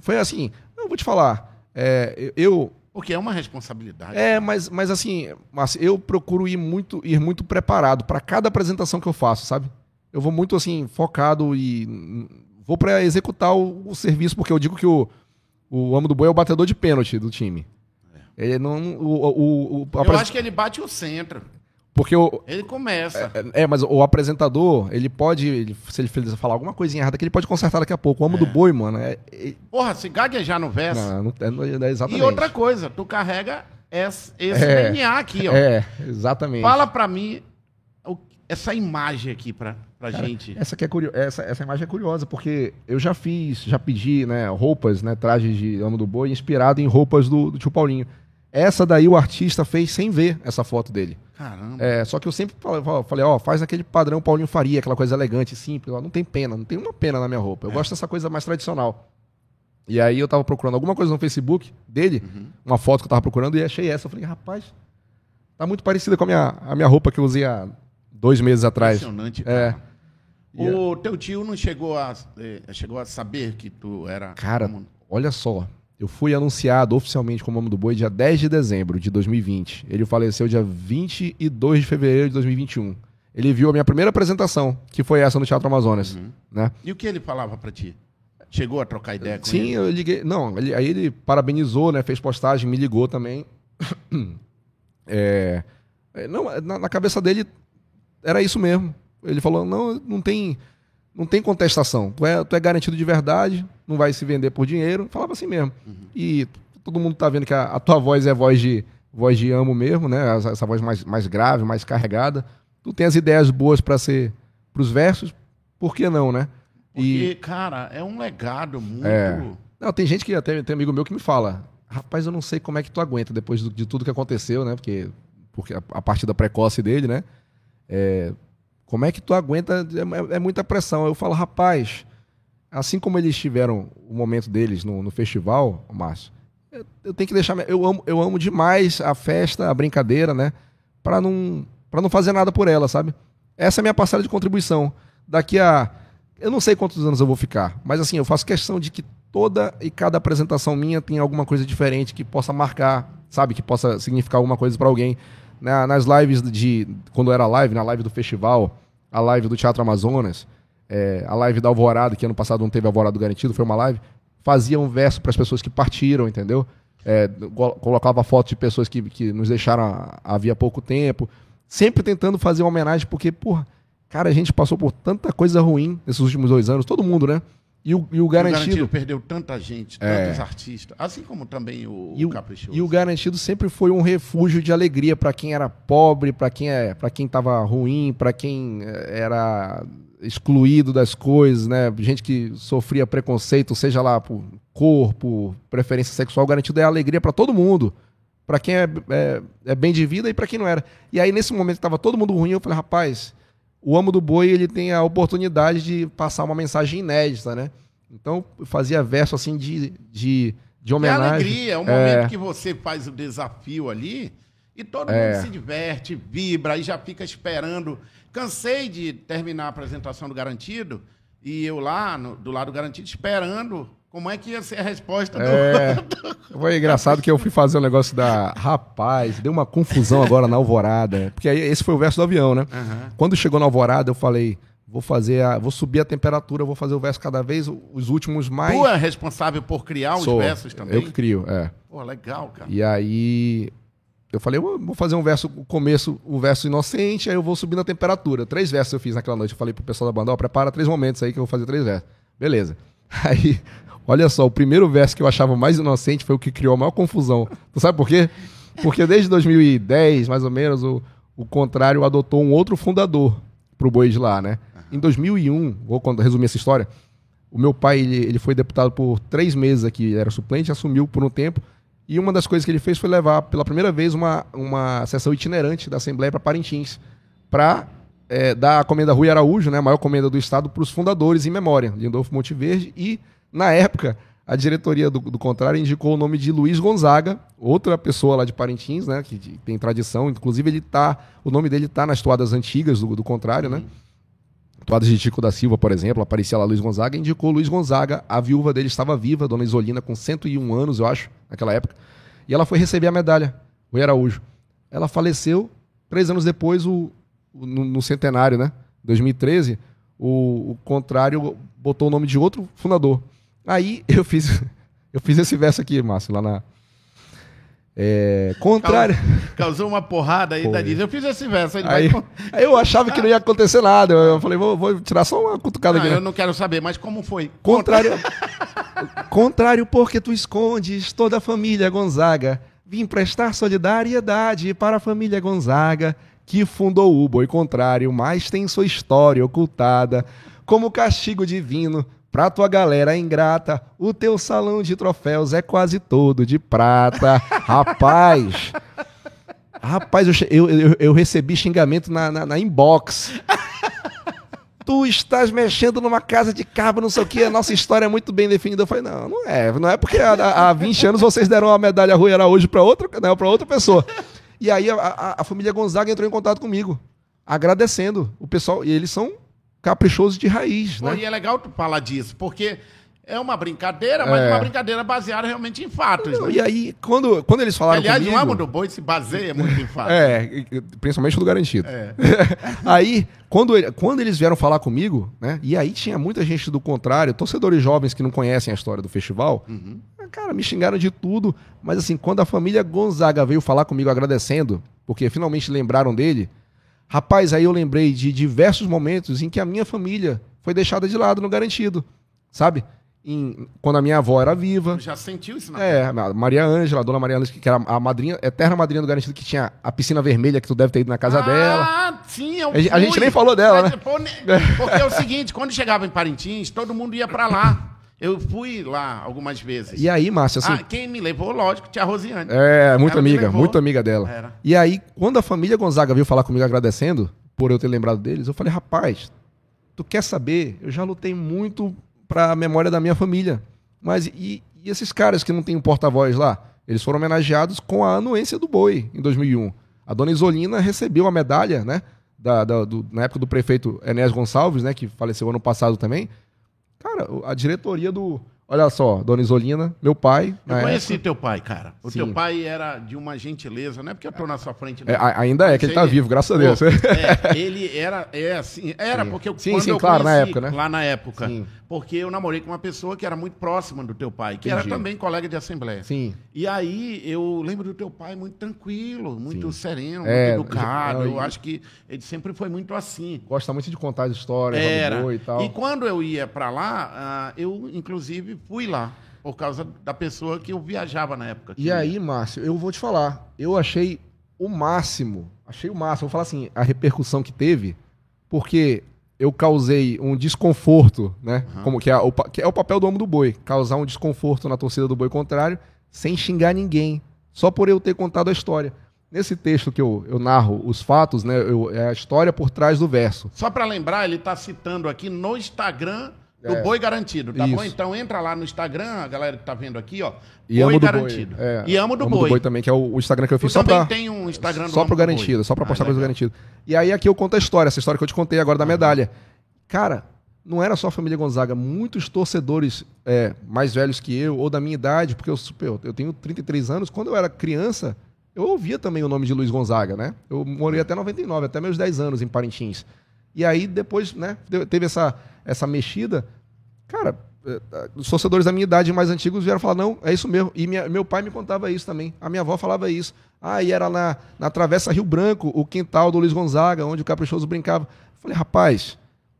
Foi assim, eu vou te falar, é, eu, Porque é uma responsabilidade. é, mas, mas assim, Márcio, eu procuro ir muito, ir muito preparado para cada apresentação que eu faço, sabe? Eu vou muito assim, focado e vou para executar o, o serviço, porque eu digo que o, o amo do boi é o batedor de pênalti do time. Ele não. O, o, o- Eu apres- acho que ele bate o centro. Porque o. Ele começa. É, é, mas o apresentador, ele pode. ele- se ele falar alguma coisinha errada, que ele pode consertar daqui a pouco. O amo do boi, mano, é. é- Porra, se gaguejar no verso. não, não, é- é exatamente. e outra coisa, tu carrega esse, esse É. DNA aqui, ó. É, exatamente. Fala pra mim essa imagem aqui pra, pra gente. Essa, que é curio... essa, essa imagem é curiosa, porque eu já fiz, já pedi né, roupas, né, trajes de amo do boi, inspirado em roupas do, do tio Paulinho. Essa daí o artista fez sem ver essa foto dele. Caramba. É, só que eu sempre falei, ó, faz aquele padrão Paulinho Faria, aquela coisa elegante, simples. Ó, não tem pena, não tem uma pena na minha roupa. Eu gosto dessa coisa mais tradicional. E aí eu tava procurando alguma coisa no Facebook dele, uma foto que eu tava procurando, e achei essa. Eu falei, rapaz, tá muito parecida com a minha, a minha roupa que eu usei há dois meses atrás. Impressionante, É. cara. O teu tio não chegou a, eh, chegou a saber que tu era... Cara, como- olha só. Eu fui anunciado oficialmente como Amo do Boi dia 10 de dezembro de 2020. Ele faleceu dia 22 de fevereiro de 2021. Ele viu a minha primeira apresentação, que foi essa no Teatro Amazonas. Né? E o que ele falava pra ti? Chegou a trocar ideia com Sim, ele? eu liguei. Não, ele- aí ele parabenizou, né? Fez postagem, me ligou também. É, é, não, na, na cabeça dele era isso mesmo. Ele falou: não, não tem, não tem contestação. Tu é, tu é garantido de verdade, não vai se vender por dinheiro. Falava assim mesmo. E todo mundo tá vendo que a, a tua voz é voz de voz de amo mesmo, né? Essa, essa voz mais, mais grave, mais carregada. Tu tem as ideias boas para ser pros versos, por que não, né? Porque, cara, é um legado muito... É. Não, tem gente que até tem amigo meu que me fala, rapaz, eu não sei como é que tu aguenta depois do- de tudo que aconteceu, né? Porque, porque a, a partida precoce dele, né? É, como é que tu aguenta? É, é muita pressão. Eu falo, rapaz, assim como eles tiveram o momento deles no, no festival, Márcio, eu, eu tenho que deixar. Eu amo, eu amo demais a festa, a brincadeira, né? Pra não, pra não fazer nada por ela, sabe? Essa é a minha parcela de contribuição. Daqui a. Eu não sei quantos anos eu vou ficar, mas assim, eu faço questão de que toda e cada apresentação minha tenha alguma coisa diferente que possa marcar, sabe? Que possa significar alguma coisa pra alguém. Na- nas lives de. Quando era live, na live do festival, a live do Teatro Amazonas, é, a live da Alvorada, que ano passado não teve Alvorada garantido, foi uma live. fazia um verso para as pessoas que partiram, entendeu? É, col- colocava fotos de pessoas que, que nos deixaram havia pouco tempo. Sempre tentando fazer uma homenagem, porque, porra, cara, a gente passou por tanta coisa ruim nesses últimos dois anos, todo mundo, né? E o, e o O garantido. perdeu tanta gente, É. tantos artistas, assim como também o, E o, Caprichoso. e o garantido sempre foi um refúgio de alegria para quem era pobre, para quem é, para quem tava ruim, para quem eh, era excluído das coisas, né? Gente que sofria preconceito, seja lá por corpo, preferência sexual, o garantido é alegria para todo mundo. Para quem é, é, é bem de vida e para quem não era. E aí nesse momento que tava todo mundo ruim, eu falei, rapaz, o amo do boi ele tem a oportunidade de passar uma mensagem inédita, né? Então fazia verso assim de, de, de É homenagem. alegria, é um É. momento que você faz o desafio ali e todo É. mundo se diverte, vibra e já fica esperando. Cansei de terminar a apresentação do Garantido e eu lá, no- do lado do Garantido, esperando como é que ia ser a resposta do... É, foi engraçado que eu fui fazer um negócio da. Rapaz, deu uma confusão agora na alvorada. Porque aí esse foi o verso do avião, né? Aham. Quando chegou na alvorada, eu falei: vou fazer a. Vou subir a temperatura, vou fazer o verso cada vez, os últimos mais. Tu é responsável por criar os Sou. versos também? Eu que crio, é. Pô, legal, cara. E aí. Eu falei, eu vou fazer um verso, o começo, o verso inocente, aí eu vou subir na temperatura. Três versos eu fiz naquela noite. Eu falei pro pessoal da banda, ó, prepara três momentos aí que eu vou fazer três versos. Beleza. Aí, olha só, o primeiro verso que eu achava mais inocente foi o que criou a maior confusão. Tu sabe por quê? Porque desde 2010, mais ou menos, o, o contrário adotou um outro fundador pro boi de lá, né? Em 2001, vou resumir essa história, o meu pai, ele, ele foi deputado por três meses aqui, era suplente, assumiu por um tempo, e uma das coisas que ele fez foi levar, pela primeira vez, uma, uma sessão itinerante da Assembleia para Parintins, para dar a comenda Rui Araújo, né, a maior comenda do Estado, para os fundadores em memória, Lindolfo Monteverde, e, na época, a diretoria do, do contrário indicou o nome de Luiz Gonzaga, outra pessoa lá de Parintins, né, que, tem tradição, inclusive ele tá, o nome dele está nas toadas antigas do, do contrário, né, Toadas de Tico da Silva, por exemplo, aparecia lá Luiz Gonzaga, indicou Luiz Gonzaga, a viúva dele estava viva, Dona Isolina, com 101 anos, eu acho, naquela época, e ela foi receber a medalha, o Araújo. Ela faleceu, três anos depois, o- no, no centenário, né, 2013, o, o contrário botou o nome de outro fundador. Aí eu fiz, eu fiz esse verso aqui, Márcio, lá na... É, contrário... Causou uma porrada aí Foi. da Diz. Eu fiz esse verso. Aí, vai... aí eu achava que não ia acontecer nada. Eu, falei, vou, vou tirar só uma cutucada Não, aqui. né? eu não quero saber, mas como foi? Contrário. Contrário, porque tu escondes toda a família Gonzaga. Vim prestar solidariedade para a família Gonzaga, que fundou o boi contrário, mas tem sua história ocultada. Como castigo divino pra tua galera ingrata, o teu salão de troféus é quase todo de prata. Rapaz. Rapaz, eu, eu, eu, recebi xingamento na, na, na inbox. Tu estás mexendo numa casa de cabra, não sei o que, a nossa história é muito bem definida. Eu falei, não, não é. Não é porque há, há 20 anos vocês deram uma medalha Rui Araújo para outra, não, pra outra pessoa. E aí a, a- a família Gonzaga entrou em contato comigo, agradecendo o pessoal. E eles são caprichosos de raiz, Pô, né? E é legal tu falar disso, porque é uma brincadeira, mas É. uma brincadeira baseada realmente em fatos. Não, né? e aí, quando, quando eles falaram Aliás, comigo... o amo do boi se baseia muito em fatos. É, principalmente do garantido. É. aí, quando, quando eles vieram falar comigo, né? E aí tinha muita gente do contrário, torcedores jovens que não conhecem a história do festival. Uhum. Cara, me xingaram de tudo. Mas assim, quando a família Gonzaga veio falar comigo agradecendo, porque finalmente lembraram dele, rapaz, aí eu lembrei de diversos momentos em que a minha família foi deixada de lado no garantido. Sabe? Em- quando a minha avó era viva. Já sentiu isso na É, a Maria Ângela, a dona Maria Ângela, que era a madrinha, eterna madrinha do Garantido, que tinha a piscina vermelha que tu deve ter ido na casa dela. Ah, sim, eu A gente- a gente fui. nem falou dela, Mas, né? ne- Porque é o seguinte, quando chegava em Parintins, todo mundo ia pra lá. Eu fui lá algumas vezes. E aí, Márcia, assim. Ah, quem me levou, lógico, tia Rosiane. É, muito Ela amiga, muito amiga dela. Era. E aí, quando a família Gonzaga veio falar comigo agradecendo por eu ter lembrado deles, eu falei, rapaz, tu quer saber? Eu já lutei muito pra memória da minha família. Mas e, e esses caras que não tem um porta-voz lá? Eles foram homenageados com a anuência do boi em 2001. A dona Isolina recebeu a medalha, né? Da, da- do- na época do prefeito Enéas Gonçalves, né? Que faleceu ano passado também. Cara, a diretoria do. Olha só, Dona Isolina, meu pai. Eu na conheci época- teu pai, cara. O Sim. teu pai era de uma gentileza, não é porque eu tô na sua frente. É, ainda é, que ele tá vivo, graças a Deus. É, ele era, é assim, era Sim. porque eu, Sim, quando sim, eu claro, na conheci, época, né? Lá na época. Sim. Porque eu namorei com uma pessoa que era muito próxima do teu pai, que era Entendi. também colega de assembleia. Sim. E aí eu lembro do teu pai muito tranquilo, muito sereno, É, muito educado. já- Eu acho que ele sempre foi muito assim. Gosta muito de contar as histórias Era. e tal. E quando eu ia pra lá, ah, eu inclusive fui lá por causa da pessoa que eu viajava na época. E aí, Márcio, eu vou te falar. Eu achei o máximo. Achei o máximo. Vou falar assim, a repercussão que teve, porque eu causei um desconforto, né? Como que é, o, que é o papel do homem do boi. Causar um desconforto na torcida do boi contrário, sem xingar ninguém. Só por eu ter contado a história. Nesse texto que eu, eu narro os fatos, né? eu- é a história por trás do verso. Só pra lembrar, ele tá citando aqui no Instagram do É. Boi Garantido, tá bom? Isso. Então entra lá no Instagram, a galera que tá vendo aqui, ó. E amo do Garantido. boi. É, E amo do boi. também, que é o, o Instagram que eu Tu fiz só também pra... tem um Instagram do Só Amo pro do Boi. garantido, só pra Ah, postar coisa legal. garantido. E aí aqui eu conto a história, essa história que eu te contei agora da medalha. Cara, não era só a família Gonzaga, muitos torcedores é, mais velhos que eu, ou da minha idade, porque eu, eu- eu tenho 33 anos, quando eu era criança, eu ouvia também o nome de Luiz Gonzaga, né? Eu morei até 99, até meus 10 anos em Parintins. E aí depois, né, teve essa, essa mexida. Cara, eh, eh, os torcedores da minha idade mais antigos vieram falar, não, é isso mesmo. E minha- meu pai me contava isso também. A minha avó falava isso. Ah, e era na, na Travessa Rio Branco, o quintal do Luiz Gonzaga, onde o Caprichoso brincava. Eu falei, rapaz,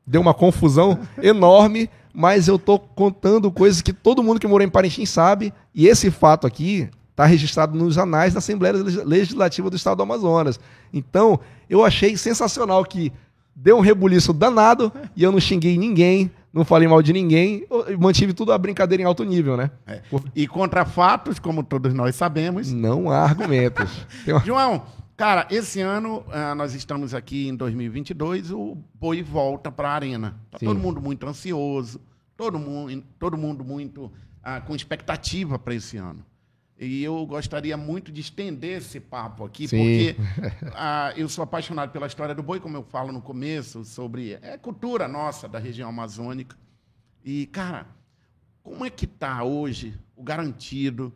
deu uma confusão enorme, mas eu tô contando coisas que todo mundo que morou em Parintins sabe. E esse fato aqui está registrado nos anais da Assembleia Legis- Legislativa do Estado do Amazonas. Então, eu achei sensacional que deu um rebuliço danado e eu não xinguei ninguém, não falei mal de ninguém, mantive tudo a brincadeira em alto nível, né? É. E contra fatos, como todos nós sabemos. Não há argumentos. Uma- João, cara, esse ano ah, nós estamos aqui em 2022, o boi volta para a arena. Tá Sim. todo mundo muito ansioso, todo mundo, todo mundo muito ah, com expectativa para esse ano. E eu gostaria muito de estender esse papo aqui, Sim. porque ah, eu sou apaixonado pela história do boi, como eu falo no começo, sobre é cultura nossa da região amazônica. E, cara, como é que tá hoje o garantido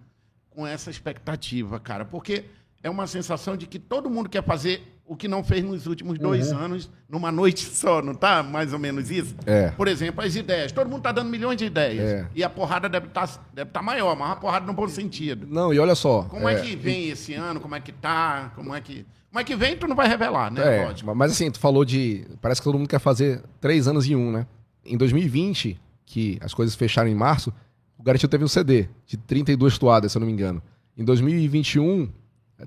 com essa expectativa, cara? Porque é uma sensação de que todo mundo quer fazer o que não fez nos últimos dois anos numa noite só, não tá? Mais ou menos isso? Uhum. É. Por exemplo, as ideias. Todo mundo tá dando milhões de ideias. É. E a porrada deve estar deve tá maior, mas uma porrada no bom sentido. Não, e olha só. Como é, que vem esse ano? Como é que tá? Como é que. Como é que vem, tu não vai revelar, né? É, Lógico. mas assim, tu falou de. Parece que todo mundo quer fazer três anos em um, né? Em 2020, que as coisas fecharam em março, o Garantido teve um CD de 32 toadas, se eu não me engano. Em 2021,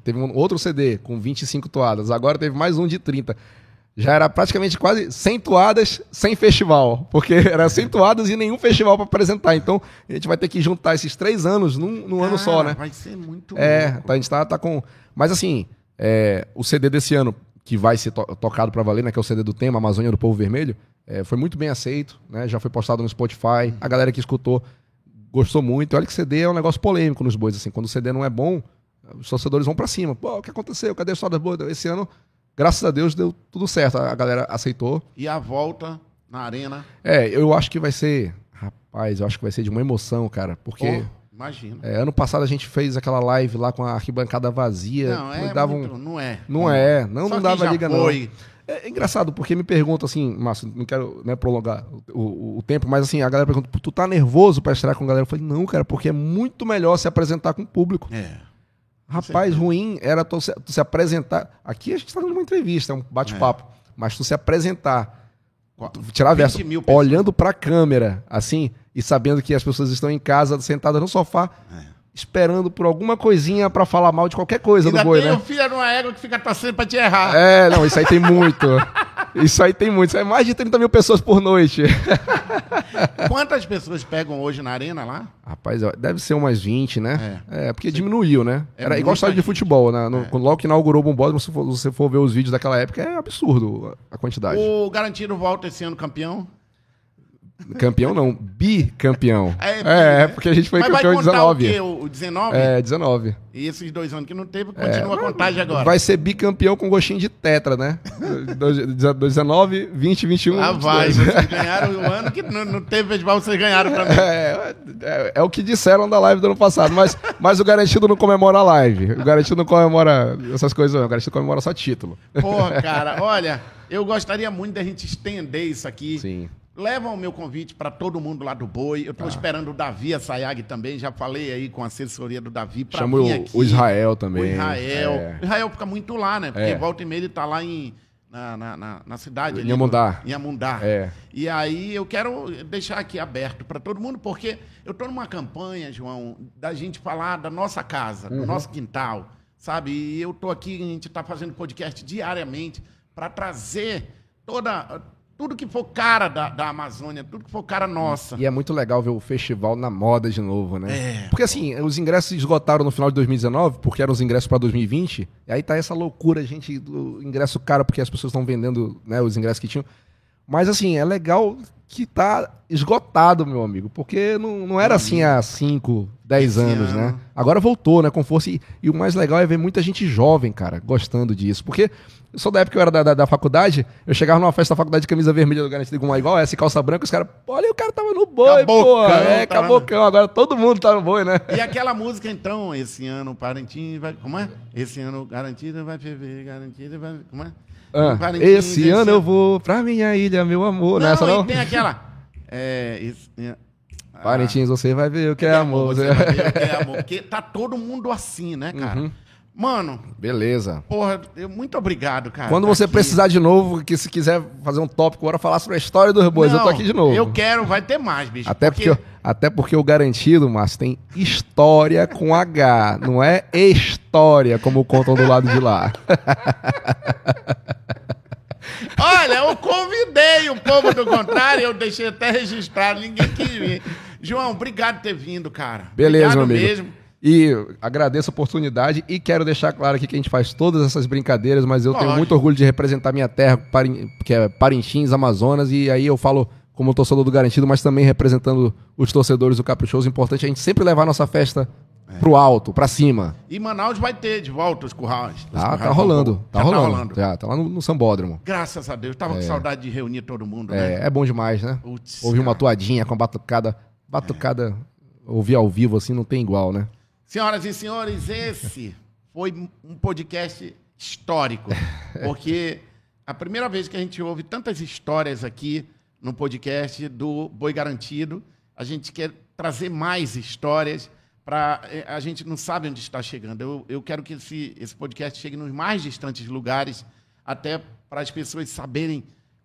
teve um outro CD com 25 toadas. Agora teve mais um de 30. Já era praticamente quase 100 toadas sem festival. Porque era 100 toadas e nenhum festival para apresentar. Então, a gente vai ter que juntar esses três anos num, num ano só, né? Vai ser muito É, tá, a gente tá, tá com. Mas assim, é, o CD desse ano, que vai ser to- tocado pra valer, né? Que é o CD do tema, Amazônia do Povo Vermelho, é, foi muito bem aceito, né? Já foi postado no Spotify. A galera que escutou gostou muito. E olha que CD é um negócio polêmico nos bois, assim. Quando o CD não é bom, os torcedores vão pra cima. Pô, o que aconteceu? Cadê a história bois? Esse ano, graças a Deus, deu tudo certo. A galera aceitou. E a volta na arena. É, eu acho que vai ser. Rapaz, eu acho que vai ser de uma emoção, cara. Porque. Pô, imagina. É, ano passado a gente fez aquela live lá com a arquibancada vazia. Não, é dava um- muito, não é. Não é, não, Só não dava liga foi. não. É engraçado, porque me perguntam assim, Márcio, não quero né, prolongar o, o- o tempo, mas assim, a galera pergunta, tu tá nervoso pra estrear com a galera? Eu falei, não, cara, porque é muito melhor se apresentar com o público. É. Rapaz, ruim era tu se, tu se apresentar. Aqui a gente tá dando uma entrevista, é um bate-papo. Mas tu se apresentar, tu tirar a 20 verso, olhando pra câmera, assim, e sabendo que as pessoas estão em casa, sentadas no sofá, esperando por alguma coisinha pra falar mal de qualquer coisa Ainda do boi, tem né? o filho de uma égua que fica torcendo pra te errar. É, não, isso aí tem muito. Isso aí tem muito. Isso aí é mais de 30 mil pessoas por noite. Quantas pessoas pegam hoje na arena lá? Rapaz, deve ser umas 20, né? É, porque diminuiu, né? É Era igual estádio de futebol, né? No- quando- Logo que inaugurou o Bombódromo, se for- você for ver os vídeos daquela época, é absurdo a quantidade. O Garantido volta esse ano campeão? Campeão não, bicampeão. É, É, porque a gente foi Mas campeão em vai contar 19. o quê? O, o 19? É, 19. E esses dois anos que não teve, continua a contagem agora. Vai ser bicampeão com gostinho de tetra, né? Dois- 19, 20, 21. Lá vai, 22. vocês ganharam o ano que não, não teve festival, vocês ganharam pra mim. É, é, é o que disseram da live do ano passado, mas, mas o garantido não comemora a live. O garantido não comemora essas coisas, não. O garantido comemora só título. Porra, cara, olha, eu gostaria muito da gente estender isso aqui. Sim. Leva o meu convite para todo mundo lá do Boi. Eu tô esperando o Davi Assayag também. Já falei aí com a assessoria do Davi para Chama vir o, aqui. o Israel também. O Israel. É. O Israel fica muito lá, né? Porque É. volta e meia ele tá lá em, na, na, na, cidade. Em Amundá. Em Amundá. É. E aí eu quero deixar aqui aberto para todo mundo, porque eu tô numa campanha, João, da gente falar da nossa casa, Uhum. do nosso quintal, sabe? E eu tô aqui, a gente tá fazendo podcast diariamente para trazer toda tudo que for cara da, da Amazônia, tudo que for cara nossa. E é muito legal ver o festival na moda de novo, né? É. Porque assim, os ingressos esgotaram no final de 2019, porque eram os ingressos para 2020. E aí tá essa loucura, gente, do ingresso caro, porque as pessoas estão vendendo né, os ingressos que tinham. Mas assim, é legal que tá esgotado, meu amigo, porque não, não era assim há 5, 10 Esse anos, ano. né? Agora voltou, né, com força. E, e o mais legal é ver muita gente jovem, cara, gostando disso. Porque eu sou da época que eu era da, da, da faculdade, eu chegava numa festa da faculdade de camisa vermelha do Garantido com uma igual essa, calça branca, os caras, olha, o cara tava no boi, pô. É, tava- cabocão, agora todo mundo tá no boi, né? E aquela música, então, esse ano o Parintins vai. Como é? Esse ano garantido vai ferver, garantido vai. Como é? Ah, esse ano eu vou pra minha ilha, meu amor. Não, Nessa não? tem aquela. É. É, ah, Parintins, você vai ver o que é amor. Você vai ver o que é amor. Porque tá todo mundo assim, né, cara? Uhum. Mano, Beleza. porra, eu, muito obrigado, cara. Quando tá você aqui. precisar de novo, que se quiser fazer um tópico agora, falar sobre a história dos bois, eu tô Não, aqui de novo. Eu quero, vai ter mais, bicho. Até porque, até porque o garantido, Márcio, tem história com H, não é história, como contam do lado de lá. Olha, eu convidei o povo do contrário, eu deixei até registrado, ninguém quis vir. João, obrigado por ter vindo, cara. Beleza, obrigado meu amigo. mesmo. E agradeço a oportunidade e quero deixar claro aqui que a gente faz todas essas brincadeiras, mas eu tenho Lógico. muito orgulho de representar minha terra, que é Parintins, Amazonas, e aí eu falo como torcedor do Garantido, mas também representando os torcedores do Caprichoso. Importante a gente sempre levar a nossa festa É. pro alto, pra cima. E Manaus vai ter de volta os currais. Os Tá, currais tá do rolando, povo. tá Já rolando. Já, tá lá no, no Sambódromo. Graças a Deus. Tava com saudade de reunir todo mundo, né? É, é bom demais, né? Ouvir uma toadinha com a batucada. Batucada, ouvir ao vivo assim, não tem igual, né? Senhoras e senhores, esse foi um podcast histórico, porque a primeira vez que a gente ouve tantas histórias aqui no podcast do Boi Garantido, a gente quer trazer mais histórias para a gente não sabe onde está chegando. Eu, eu quero que esse, esse podcast chegue nos mais distantes lugares, até para as pessoas saberem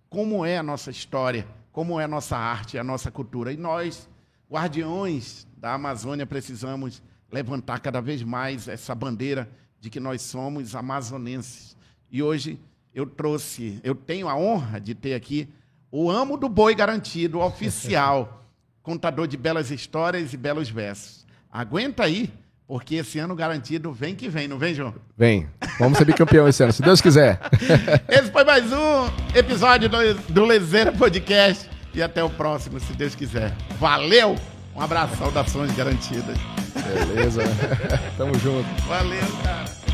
como é a nossa história, como é a nossa arte, a nossa cultura. E nós, guardiões da Amazônia, precisamos levantar cada vez mais essa bandeira de que nós somos amazonenses. E hoje eu trouxe, eu tenho a honra de ter aqui o Amo do Boi Garantido, oficial, contador de belas histórias e belos versos. Aguenta aí, porque esse ano garantido vem que vem, não vem, João? Vem, vamos ser bicampeão esse ano, se Deus quiser. Esse foi mais um episódio do, do Lezeira Podcast. E até o próximo, se Deus quiser. Valeu! Um abraço, saudações garantidas. Beleza. Tamo junto. Valeu, cara.